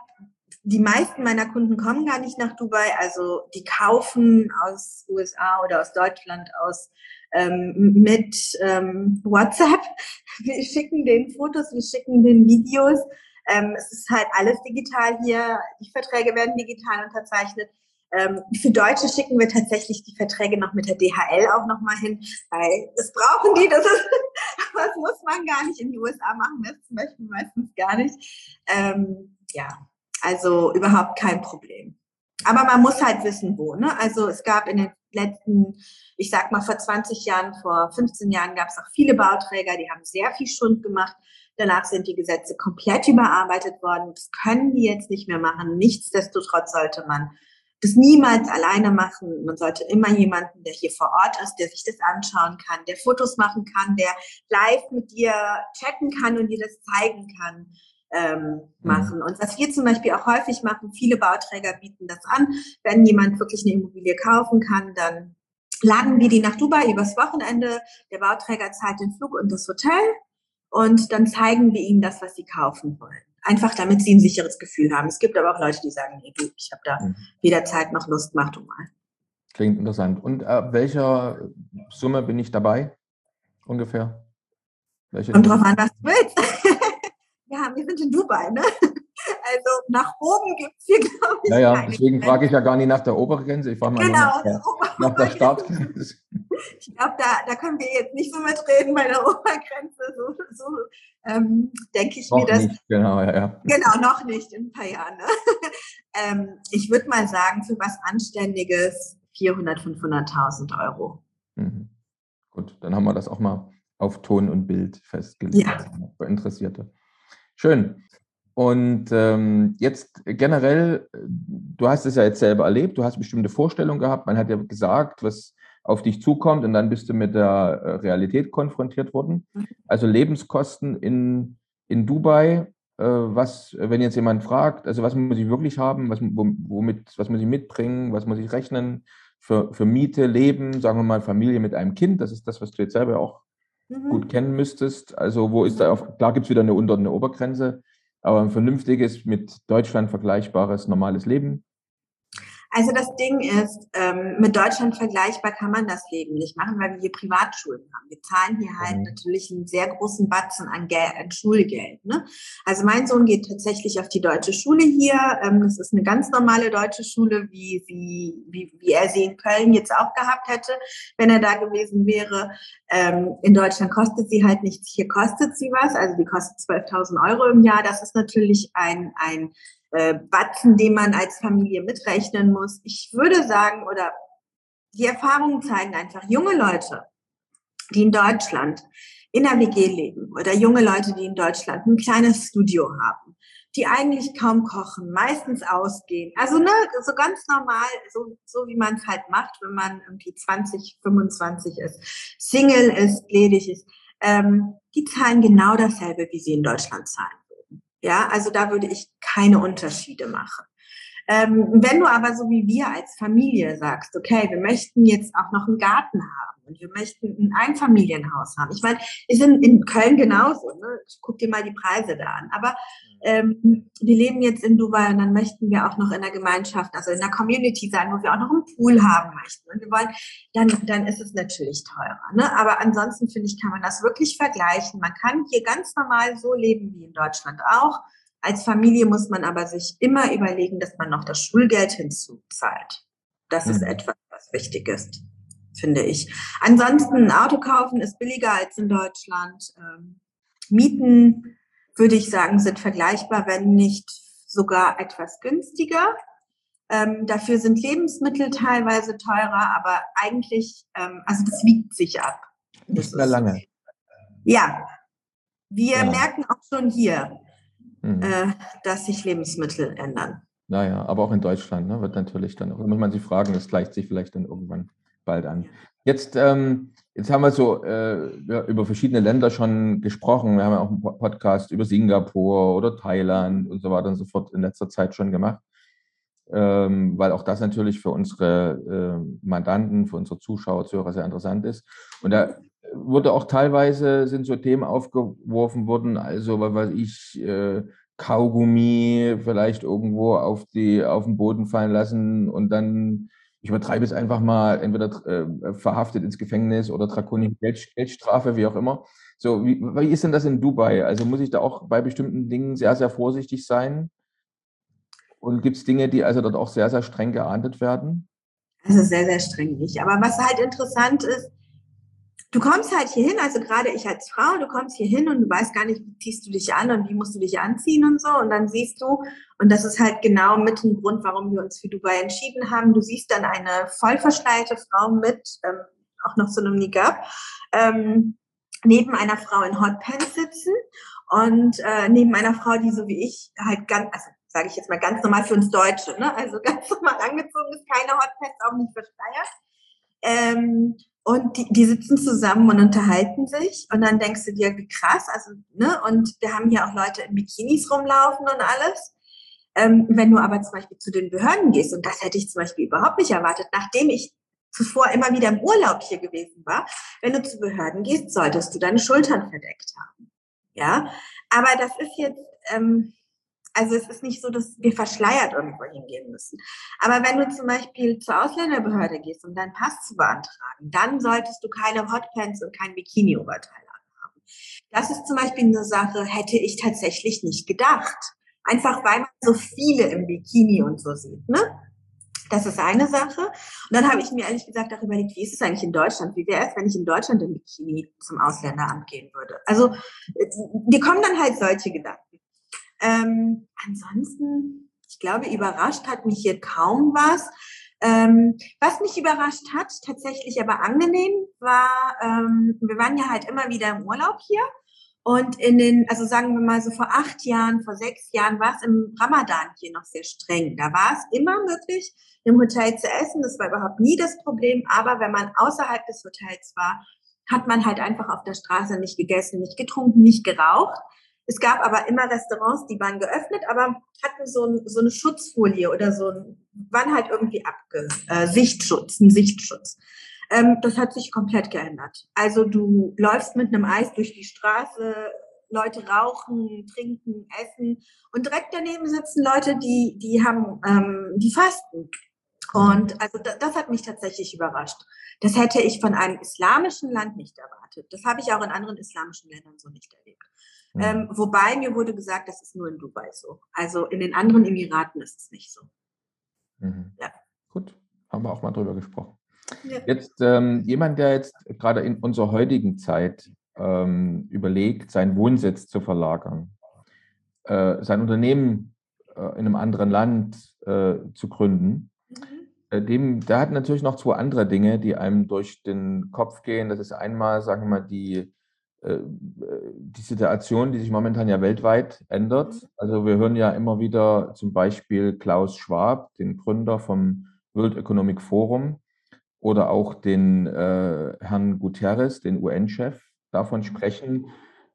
die meisten meiner Kunden kommen gar nicht nach Dubai, also die kaufen aus USA oder aus Deutschland, aus ähm, mit ähm, WhatsApp. Wir schicken den Fotos, wir schicken den Videos. Ähm, es ist halt alles digital hier. Die Verträge werden digital unterzeichnet. Ähm, für Deutsche schicken wir tatsächlich die Verträge noch mit der DHL auch nochmal hin, weil das brauchen die. Das, ist, das muss man gar nicht in die USA machen. Das möchten wir meistens gar nicht. Ähm, ja, also überhaupt kein Problem. Aber man muss halt wissen, wo. Ne? Also es gab in den letzten, ich sag mal vor 20 Jahren, vor 15 Jahren gab es auch viele Bauträger, die haben sehr viel Schund gemacht. Danach sind die Gesetze komplett überarbeitet worden. Das können die jetzt nicht mehr machen. Nichtsdestotrotz sollte man das niemals alleine machen. Man sollte immer jemanden, der hier vor Ort ist, der sich das anschauen kann, der Fotos machen kann, der live mit dir chatten kann und dir das zeigen kann ähm, mhm. machen. Und was wir zum Beispiel auch häufig machen, viele Bauträger bieten das an. Wenn jemand wirklich eine Immobilie kaufen kann, dann laden wir die nach Dubai übers Wochenende. Der Bauträger zahlt den Flug und das Hotel und dann zeigen wir ihnen das, was sie kaufen wollen. Einfach damit sie ein sicheres Gefühl haben. Es gibt aber auch Leute, die sagen, nee, du, ich habe da mhm. weder Zeit noch Lust, mach du mal. Klingt interessant. Und ab äh, welcher Summe bin ich dabei? Ungefähr? Welche Kommt drauf an, was du willst ja, wir sind in Dubai, ne? Also nach oben gibt es hier, glaube ich. Naja, ja, deswegen frage ich ja gar nicht nach der Obergrenze, ich frage mal genau, nach, der, nach der Startgrenze. Ich glaube, da, da können wir jetzt nicht so mitreden bei der Obergrenze. So, so ähm, denke ich noch mir das. Nicht, genau, ja, ja. Genau, noch nicht in ein paar Jahren. Ne? ähm, ich würde mal sagen, für was Anständiges 400.000, 500.000 Euro. Mhm. Gut, dann haben wir das auch mal auf Ton und Bild festgelegt ja. für Interessierte. Schön. Und ähm, jetzt generell, du hast es ja jetzt selber erlebt, du hast bestimmte Vorstellungen gehabt, man hat ja gesagt, was auf dich zukommt und dann bist du mit der äh, Realität konfrontiert worden. Mhm. Also Lebenskosten in, in Dubai, äh, was, wenn jetzt jemand fragt, also was muss ich wirklich haben, was, womit, was muss ich mitbringen, was muss ich rechnen für, für Miete, Leben, sagen wir mal Familie mit einem Kind, das ist das, was du jetzt selber auch mhm. gut kennen müsstest. Also wo ist da, auf, klar gibt es wieder eine Unter- und eine Obergrenze, aber ein vernünftiges, mit Deutschland vergleichbares, normales Leben? Also das Ding ist, ähm, mit Deutschland vergleichbar kann man das Leben nicht machen, weil wir hier Privatschulen haben. Wir zahlen hier halt mhm. natürlich einen sehr großen Batzen an, Geld, an Schulgeld. Ne? Also mein Sohn geht tatsächlich auf die deutsche Schule hier. Ähm, das ist eine ganz normale deutsche Schule, wie, wie, wie, wie er sie in Köln jetzt auch gehabt hätte, wenn er da gewesen wäre. Ähm, in Deutschland kostet sie halt nichts, hier kostet sie was. Also die kostet 12.000 Euro im Jahr. Das ist natürlich ein, ein äh, Batzen, den man als Familie mitrechnen muss. Ich würde sagen, oder die Erfahrungen zeigen einfach, junge Leute, die in Deutschland in der WG leben oder junge Leute, die in Deutschland ein kleines Studio haben, die eigentlich kaum kochen, meistens ausgehen. Also ne, so ganz normal, so, so wie man es halt macht, wenn man irgendwie 20, 25 ist, Single ist, ledig ist. Ähm, die zahlen genau dasselbe, wie sie in Deutschland zahlen. Ja, also da würde ich keine Unterschiede machen. Ähm, wenn du aber so wie wir als Familie sagst, okay, wir möchten jetzt auch noch einen Garten haben und wir möchten ein Einfamilienhaus haben. Ich meine, ist in, in Köln genauso. Ne? Guck dir mal die Preise da an. Aber ähm, wir leben jetzt in Dubai und dann möchten wir auch noch in der Gemeinschaft, also in der Community sein, wo wir auch noch einen Pool haben möchten. Und wir wollen, dann, dann ist es natürlich teurer. Ne? Aber ansonsten finde ich, kann man das wirklich vergleichen. Man kann hier ganz normal so leben wie in Deutschland auch. Als Familie muss man aber sich immer überlegen, dass man noch das Schulgeld hinzuzahlt. Das mhm. ist etwas, was wichtig ist, finde ich. Ansonsten ein Auto kaufen ist billiger als in Deutschland. Ähm, Mieten würde ich sagen, sind vergleichbar, wenn nicht sogar etwas günstiger. Ähm, dafür sind Lebensmittel teilweise teurer, aber eigentlich, ähm, also das wiegt sich ab. Nicht mehr lange. Ja, wir ja. merken auch schon hier, mhm. äh, dass sich Lebensmittel ändern. Naja, aber auch in Deutschland ne, wird natürlich dann, muss man sich fragen, das gleicht sich vielleicht dann irgendwann bald an. Jetzt, ähm, jetzt haben wir so äh, über verschiedene Länder schon gesprochen. Wir haben ja auch einen Podcast über Singapur oder Thailand und so weiter und so fort in letzter Zeit schon gemacht, ähm, weil auch das natürlich für unsere äh, Mandanten, für unsere Zuschauer, Zuhörer sehr interessant ist. Und da wurde auch teilweise sind so Themen aufgeworfen worden, also was weiß ich, äh, Kaugummi vielleicht irgendwo auf die auf den Boden fallen lassen und dann ich übertreibe es einfach mal, entweder äh, verhaftet ins Gefängnis oder drakonische Geld, Geldstrafe, wie auch immer. So, wie, wie ist denn das in Dubai? Also muss ich da auch bei bestimmten Dingen sehr, sehr vorsichtig sein? Und gibt es Dinge, die also dort auch sehr, sehr streng geahndet werden? Also sehr, sehr streng nicht. Aber was halt interessant ist, du kommst halt hier hin, also gerade ich als Frau, du kommst hier hin und du weißt gar nicht, wie ziehst du dich an und wie musst du dich anziehen und so. Und dann siehst du, und das ist halt genau mit dem Grund, warum wir uns für Dubai entschieden haben, du siehst dann eine vollverschleierte Frau mit, ähm, auch noch so einem Niqab, ähm, neben einer Frau in Hotpants sitzen und äh, neben einer Frau, die so wie ich halt ganz, also sage ich jetzt mal ganz normal für uns Deutsche, ne? also ganz normal angezogen ist, keine Hotpants, auch nicht verschleiert. Ähm, und die, die sitzen zusammen und unterhalten sich. Und dann denkst du dir, wie krass. Also, ne? Und wir haben hier auch Leute in Bikinis rumlaufen und alles. Ähm, wenn du aber zum Beispiel zu den Behörden gehst, und das hätte ich zum Beispiel überhaupt nicht erwartet, nachdem ich zuvor immer wieder im Urlaub hier gewesen war, wenn du zu Behörden gehst, solltest du deine Schultern verdeckt haben. Ja, aber das ist jetzt, ähm, also es ist nicht so, dass wir verschleiert irgendwo hingehen müssen. Aber wenn du zum Beispiel zur Ausländerbehörde gehst, um deinen Pass zu beantragen, dann solltest du keine Hotpants und kein Bikini-Oberteil haben. Das ist zum Beispiel eine Sache, hätte ich tatsächlich nicht gedacht. Einfach weil man so viele im Bikini und so sieht. Ne? Das ist eine Sache. Und dann habe ich mir ehrlich gesagt auch überlegt, wie ist es eigentlich in Deutschland? Wie wäre es, wenn ich in Deutschland im Bikini zum Ausländeramt gehen würde? Also, dir kommen dann halt solche Gedanken. Ähm, ansonsten, ich glaube, überrascht hat mich hier kaum was. Ähm, was mich überrascht hat, tatsächlich aber angenehm, war, ähm, wir waren ja halt immer wieder im Urlaub hier. Und in den, also sagen wir mal so vor acht Jahren, vor sechs Jahren war es im Ramadan hier noch sehr streng. Da war es immer möglich, im Hotel zu essen. Das war überhaupt nie das Problem. Aber wenn man außerhalb des Hotels war, hat man halt einfach auf der Straße nicht gegessen, nicht getrunken, nicht geraucht. Es gab aber immer Restaurants, die waren geöffnet, aber hatten so, ein, so eine Schutzfolie oder so ein, waren halt irgendwie abge, äh, Sichtschutz, ein Sichtschutz. Ähm, das hat sich komplett geändert. Also du läufst mit einem Eis durch die Straße, Leute rauchen, trinken, essen und direkt daneben sitzen Leute, die, die haben, ähm, die fasten. Und also das, das, hat mich tatsächlich überrascht. Das hätte ich von einem islamischen Land nicht erwartet. Das habe ich auch in anderen islamischen Ländern so nicht erlebt. Mhm. Ähm, wobei mir wurde gesagt, das ist nur in Dubai so. Also in den anderen Emiraten ist es nicht so. Mhm. Ja. Gut, haben wir auch mal drüber gesprochen. Ja. Jetzt ähm, jemand, der jetzt gerade in unserer heutigen Zeit ähm, überlegt, seinen Wohnsitz zu verlagern, äh, sein Unternehmen äh, in einem anderen Land äh, zu gründen, mhm. Äh, dem, der hat natürlich noch zwei andere Dinge, die einem durch den Kopf gehen. Das ist einmal, sagen wir mal, die, die Situation, die sich momentan ja weltweit ändert. Mhm. Also wir hören ja immer wieder zum Beispiel Klaus Schwab, den Gründer vom World Economic Forum, oder auch den äh, Herrn Guterres, den UN-Chef, davon mhm. sprechen.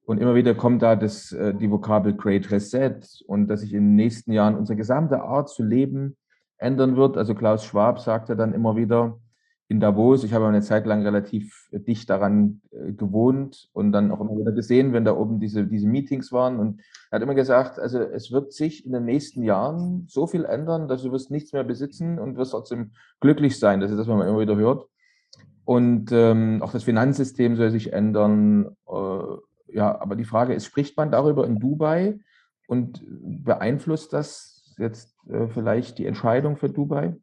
Und immer wieder kommt da das, äh, die Vokabel Great Reset und dass sich in den nächsten Jahren unsere gesamte Art zu leben ändern wird. Also Klaus Schwab sagte dann immer wieder in Davos, ich habe eine Zeit lang relativ dicht daran äh, gewohnt und dann auch immer wieder gesehen, wenn da oben diese, diese Meetings waren. Und er hat immer gesagt, also es wird sich in den nächsten Jahren so viel ändern, dass du wirst nichts mehr besitzen und wirst trotzdem glücklich sein. Das ist das, was man immer wieder hört. Und ähm, auch das Finanzsystem soll sich ändern. Äh, ja, aber die Frage ist, spricht man darüber in Dubai und beeinflusst das jetzt äh, vielleicht die Entscheidung für Dubai?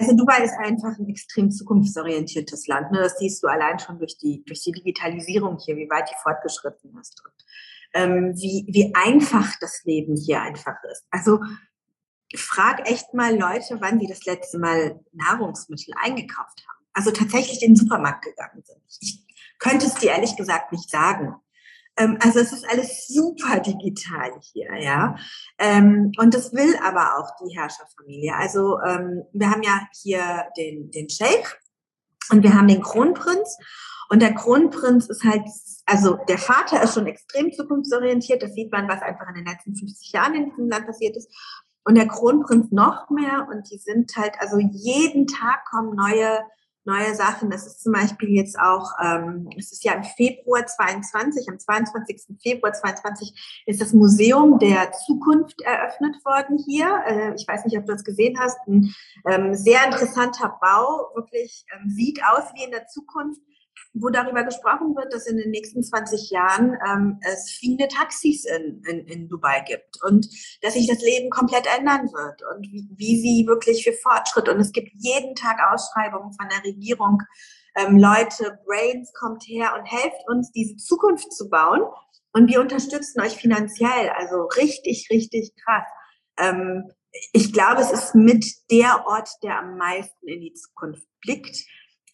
Also Dubai ist einfach ein extrem zukunftsorientiertes Land. Ne? Das siehst du allein schon durch die, durch die Digitalisierung hier, wie weit die fortgeschritten ist und ähm, wie, wie einfach das Leben hier einfach ist. Also frag echt mal Leute, wann die das letzte Mal Nahrungsmittel eingekauft haben. Also tatsächlich in den Supermarkt gegangen sind. Ich könnte es dir ehrlich gesagt nicht sagen. Ähm, also es ist alles super digital hier, ja. Ähm, und das will aber auch die Herrscherfamilie. Also ähm, wir haben ja hier den, den Sheikh und wir haben den Kronprinz. Und der Kronprinz ist halt, also der Vater ist schon extrem zukunftsorientiert. Das sieht man, was einfach in den letzten 50 Jahren in diesem Land passiert ist. Und der Kronprinz noch mehr. Und die sind halt, also jeden Tag kommen neue neue Sachen. Das ist zum Beispiel jetzt auch, ähm, es ist ja im Februar 22, am 22. Februar 22 ist das Museum der Zukunft eröffnet worden hier. Äh, ich weiß nicht, ob du das gesehen hast. Ein ähm, sehr interessanter Bau, wirklich ähm, sieht aus wie in der Zukunft wo darüber gesprochen wird, dass in den nächsten 20 Jahren ähm, es viele Taxis in, in, in Dubai gibt und dass sich das Leben komplett ändern wird und wie, wie sie wirklich für Fortschritt und es gibt jeden Tag Ausschreibungen von der Regierung. Ähm, Leute, Brains kommt her und helft uns, diese Zukunft zu bauen und wir unterstützen euch finanziell. Also richtig, richtig krass. Ähm, ich glaube, es ist mit der Ort, der am meisten in die Zukunft blickt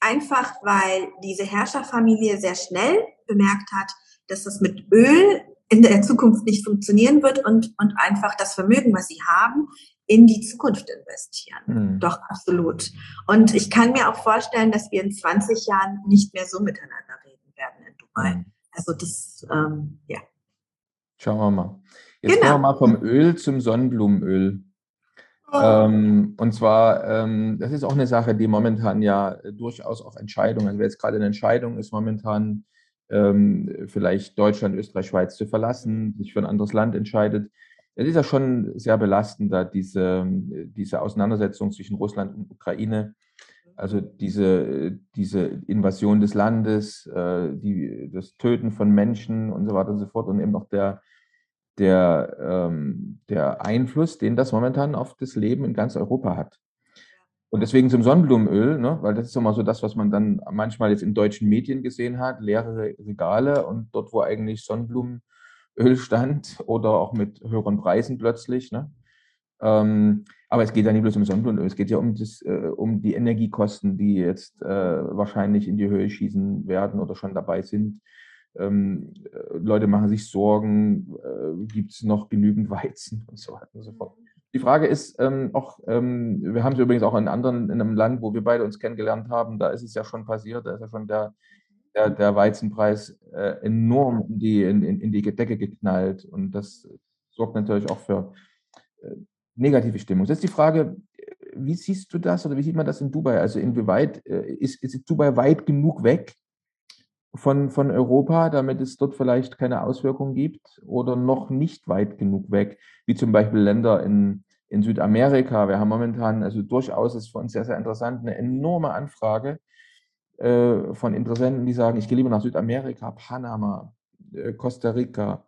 einfach weil diese Herrscherfamilie sehr schnell bemerkt hat, dass das mit Öl in der Zukunft nicht funktionieren wird und, und einfach das Vermögen, was sie haben, in die Zukunft investieren. Mhm. Doch, absolut. Und ich kann mir auch vorstellen, dass wir in 20 Jahren nicht mehr so miteinander reden werden in Dubai. Mhm. Also das, ähm, ja. Schauen wir mal. Jetzt genau. kommen wir mal vom Öl zum Sonnenblumenöl. Ähm, und zwar, ähm, das ist auch eine Sache, die momentan ja durchaus auch Entscheidungen, also wer jetzt gerade eine Entscheidung ist, momentan ähm, vielleicht Deutschland, Österreich, Schweiz zu verlassen, sich für ein anderes Land entscheidet. Es ist ja schon sehr belastend, da diese, diese Auseinandersetzung zwischen Russland und Ukraine, also diese, diese Invasion des Landes, äh, die, das Töten von Menschen und so weiter und so fort und eben auch der, der, ähm, der Einfluss, den das momentan auf das Leben in ganz Europa hat. Und deswegen zum Sonnenblumenöl, ne, weil das ist immer so das, was man dann manchmal jetzt in deutschen Medien gesehen hat, leere Regale und dort, wo eigentlich Sonnenblumenöl stand oder auch mit höheren Preisen plötzlich. Ne. Ähm, aber es geht ja nicht bloß um Sonnenblumenöl, es geht ja um, das, äh, um die Energiekosten, die jetzt äh, wahrscheinlich in die Höhe schießen werden oder schon dabei sind. Ähm, äh, Leute machen sich Sorgen, äh, gibt es noch genügend Weizen und so weiter und so fort. Die Frage ist ähm, auch, ähm, wir haben es übrigens auch in anderen, in einem Land, wo wir beide uns kennengelernt haben, da ist es ja schon passiert, da ist ja schon der, der, der Weizenpreis äh, enorm in die, in, in die Decke geknallt und das sorgt natürlich auch für äh, negative Stimmung. Jetzt die Frage, wie siehst du das oder wie sieht man das in Dubai? Also inwieweit äh, ist, ist Dubai weit genug weg von, von Europa, damit es dort vielleicht keine Auswirkungen gibt oder noch nicht weit genug weg, wie zum Beispiel Länder in, in Südamerika. Wir haben momentan, also durchaus ist für uns sehr, sehr interessant, eine enorme Anfrage äh, von Interessenten, die sagen, ich gehe lieber nach Südamerika, Panama, äh, Costa Rica,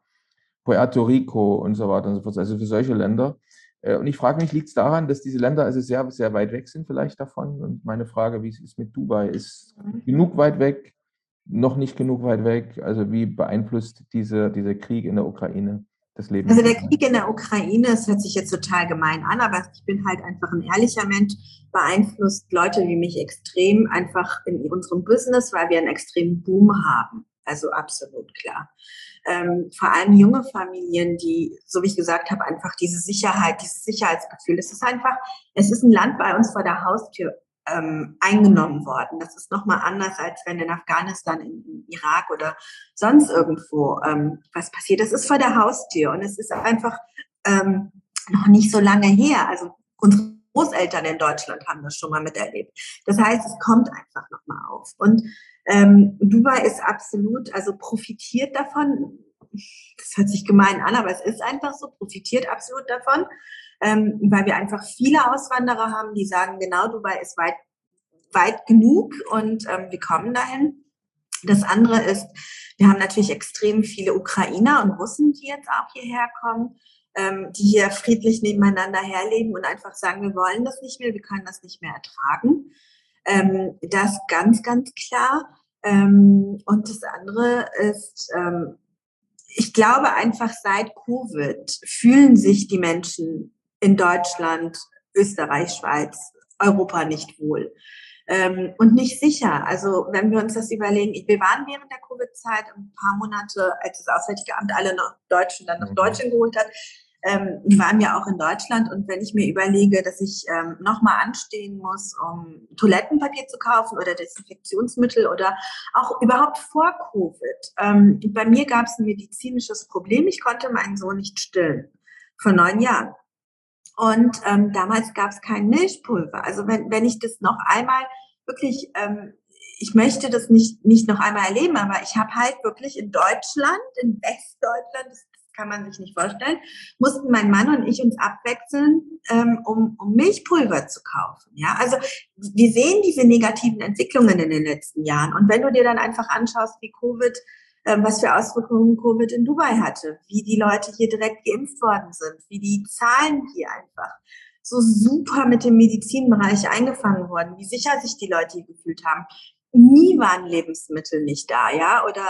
Puerto Rico und so weiter und so fort, also für solche Länder. Äh, und ich frage mich, liegt es daran, dass diese Länder also sehr, sehr weit weg sind vielleicht davon? Und meine Frage, wie es ist mit Dubai, ist genug weit weg, noch nicht genug weit weg? Also wie beeinflusst diese, dieser Krieg in der Ukraine das Leben? Also der Krieg in der Ukraine, das hört sich jetzt total gemein an, aber ich bin halt einfach ein ehrlicher Mensch, beeinflusst Leute wie mich extrem einfach in unserem Business, weil wir einen extremen Boom haben. Also absolut klar. Ähm, vor allem junge Familien, die, so wie ich gesagt habe, einfach diese Sicherheit, dieses Sicherheitsgefühl. Es ist einfach, es ist ein Land bei uns vor der Haustür ähm, eingenommen worden. Das ist nochmal anders, als wenn in Afghanistan, in, in Irak oder sonst irgendwo ähm, was passiert. Das ist vor der Haustür und es ist einfach ähm, noch nicht so lange her. Also unsere Großeltern in Deutschland haben das schon mal miterlebt. Das heißt, es kommt einfach nochmal auf. Und ähm, Dubai ist absolut, also profitiert davon. Das hört sich gemein an, aber es ist einfach so, profitiert absolut davon, ähm, weil wir einfach viele Auswanderer haben, die sagen, genau, Dubai ist weit, weit genug und ähm, wir kommen dahin. Das andere ist, wir haben natürlich extrem viele Ukrainer und Russen, die jetzt auch hierher kommen ähm, die hier friedlich nebeneinander herleben und einfach sagen, wir wollen das nicht mehr, wir können das nicht mehr ertragen. Ähm, das ganz, ganz klar. Ähm, und das andere ist, ähm, ich glaube einfach seit Covid fühlen sich die Menschen in Deutschland, Österreich, Schweiz, Europa nicht wohl ähm, und nicht sicher. Also wenn wir uns das überlegen, wir waren während der Covid-Zeit ein paar Monate, als das Auswärtige Amt alle nach Deutschland, dann nach mhm. Deutschland geholt hat, ähm, waren ja auch in Deutschland und wenn ich mir überlege, dass ich ähm, nochmal anstehen muss, um Toilettenpapier zu kaufen oder Desinfektionsmittel oder auch überhaupt vor Covid. Ähm, bei mir gab es ein medizinisches Problem. Ich konnte meinen Sohn nicht stillen. Vor neun Jahren. Und ähm, damals gab es kein Milchpulver. Also wenn, wenn ich das noch einmal wirklich, ähm, ich möchte das nicht, nicht noch einmal erleben, aber ich habe halt wirklich in Deutschland, in Westdeutschland, das kann man sich nicht vorstellen, mussten mein Mann und ich uns abwechseln, ähm, um, um Milchpulver zu kaufen. Ja, also wir sehen diese negativen Entwicklungen in den letzten Jahren. Und wenn du dir dann einfach anschaust, wie Covid, was für Auswirkungen Covid in Dubai hatte, wie die Leute hier direkt geimpft worden sind, wie die Zahlen hier einfach so super mit dem Medizinbereich eingefangen wurden, wie sicher sich die Leute hier gefühlt haben. Nie waren Lebensmittel nicht da, ja, oder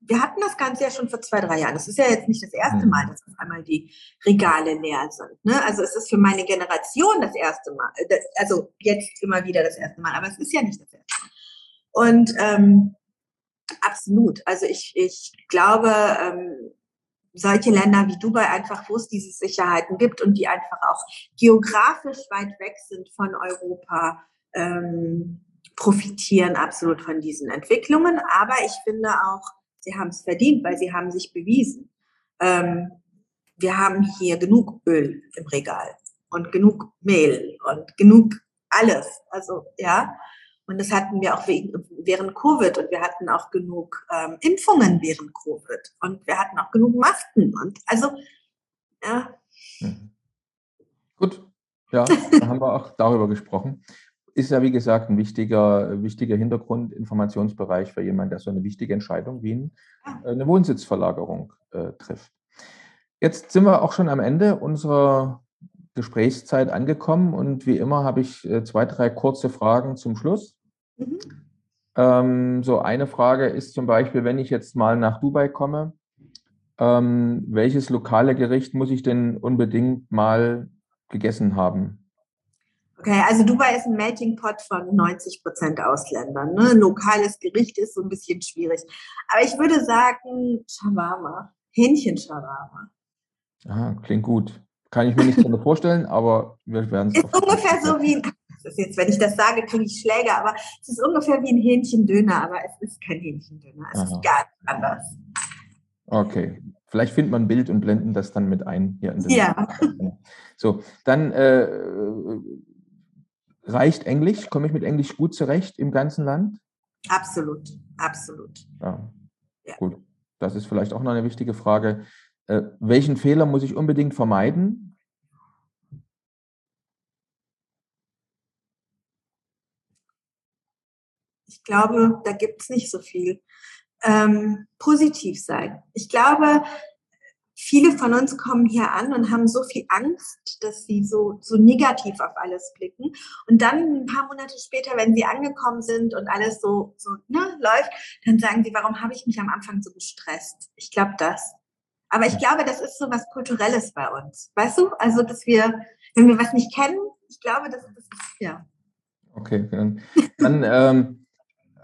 wir hatten das Ganze ja schon vor zwei, drei Jahren. Das ist ja jetzt nicht das erste Mal, dass auf einmal die Regale leer sind. Ne? Also es ist für meine Generation das erste Mal, äh, also jetzt immer wieder das erste Mal, aber es ist ja nicht das erste Mal. Und ähm, absolut. Also ich, ich glaube, ähm, solche Länder wie Dubai einfach, wo es diese Sicherheiten gibt und die einfach auch geografisch weit weg sind von Europa, ähm, profitieren absolut von diesen Entwicklungen. Aber ich finde auch, sie haben es verdient, weil sie haben sich bewiesen. Ähm, wir haben hier genug Öl im Regal und genug Mehl und genug alles. Also ja, und das hatten wir auch während Covid und wir hatten auch genug ähm, Impfungen während Covid und wir hatten auch genug Masken und also ja. Mhm. Gut, ja, da haben wir auch darüber gesprochen ist ja, wie gesagt, ein wichtiger, wichtiger Hintergrund, Informationsbereich für jemanden, der so eine wichtige Entscheidung wie äh, eine Wohnsitzverlagerung äh, trifft. Jetzt sind wir auch schon am Ende unserer Gesprächszeit angekommen und wie immer habe ich äh, zwei, drei kurze Fragen zum Schluss. Mhm. Ähm, so eine Frage ist zum Beispiel, wenn ich jetzt mal nach Dubai komme, ähm, welches lokale Gericht muss ich denn unbedingt mal gegessen haben? Okay, also Dubai ist ein Melting Pot von 90 Prozent Ausländern. Ne? Lokales Gericht ist so ein bisschen schwierig. Aber ich würde sagen Shawarma, Hähnchen-Shawarma. Ah, klingt gut. Kann ich mir nicht so vorstellen, aber wir werden es. Ist ungefähr so wie ein, das jetzt, wenn ich das sage, kriege ich Schläge, aber es ist ungefähr wie ein Hähnchendöner, aber es ist kein Hähnchendöner. Es Aha. ist ganz anders. Okay, vielleicht findet man ein Bild und blenden das dann mit ein hier in Ja. So, dann äh, Reicht Englisch? Komme ich mit Englisch gut zurecht im ganzen Land? Absolut, absolut. Ja, ja. gut. Das ist vielleicht auch noch eine wichtige Frage. Äh, welchen Fehler muss ich unbedingt vermeiden? Glaube, da gibt es nicht so viel. Ähm, positiv sein. Ich glaube, viele von uns kommen hier an und haben so viel Angst, dass sie so, so negativ auf alles blicken. Und dann ein paar Monate später, wenn sie angekommen sind und alles so, so ne, läuft, dann sagen sie, warum habe ich mich am Anfang so gestresst? Ich glaube das. Aber ich glaube, das ist so was Kulturelles bei uns. Weißt du? Also, dass wir, wenn wir was nicht kennen, ich glaube, das, ist, ja. Okay, dann, dann ähm, äh,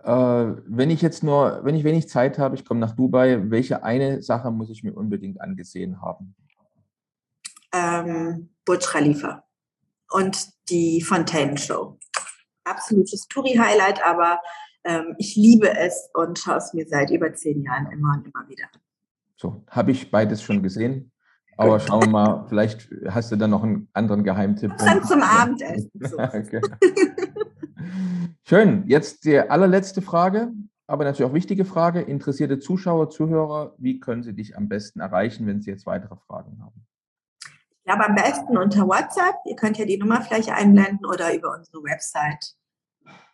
wenn ich jetzt nur, wenn ich wenig Zeit habe, ich komme nach Dubai, welche eine Sache muss ich mir unbedingt angesehen haben? Ähm, Burj Khalifa und die Fontaine Show. Absolutes Touri-Highlight, aber ähm, ich liebe es und schaue es mir seit über zehn Jahren immer und immer wieder an. So, habe ich beides schon gesehen. Aber schauen wir mal, vielleicht hast du da noch einen anderen Geheimtipp. Dann zum Abendessen. So. okay. Schön. Jetzt die allerletzte Frage, aber natürlich auch wichtige Frage. Interessierte Zuschauer, Zuhörer, wie können sie dich am besten erreichen, wenn sie jetzt weitere Fragen haben? Ich glaube am besten unter WhatsApp. Ihr könnt ja die Nummer vielleicht einblenden oder über unsere Website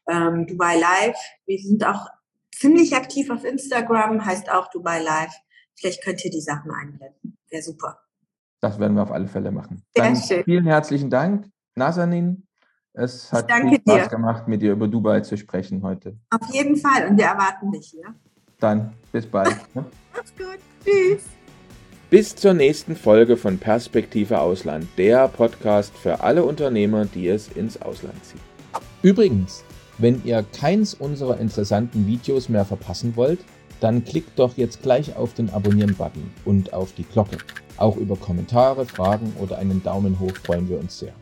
ähm, Dubai Live. Wir sind auch ziemlich aktiv auf Instagram, heißt auch Dubai Live. Vielleicht könnt ihr die Sachen einblenden. Wäre super. Das werden wir auf alle Fälle machen. Sehr Dann schön. Vielen herzlichen Dank, Nazanin. Es hat viel Spaß dir. gemacht, mit dir über Dubai zu sprechen heute. Auf jeden Fall und wir erwarten dich hier. Dann bis bald. Ne? Mach's gut. Tschüss. Bis zur nächsten Folge von Perspektive Ausland, der Podcast für alle Unternehmer, die es ins Ausland ziehen. Übrigens, wenn ihr keins unserer interessanten Videos mehr verpassen wollt, dann klickt doch jetzt gleich auf den Abonnieren-Button und auf die Glocke. Auch über Kommentare, Fragen oder einen Daumen hoch freuen wir uns sehr.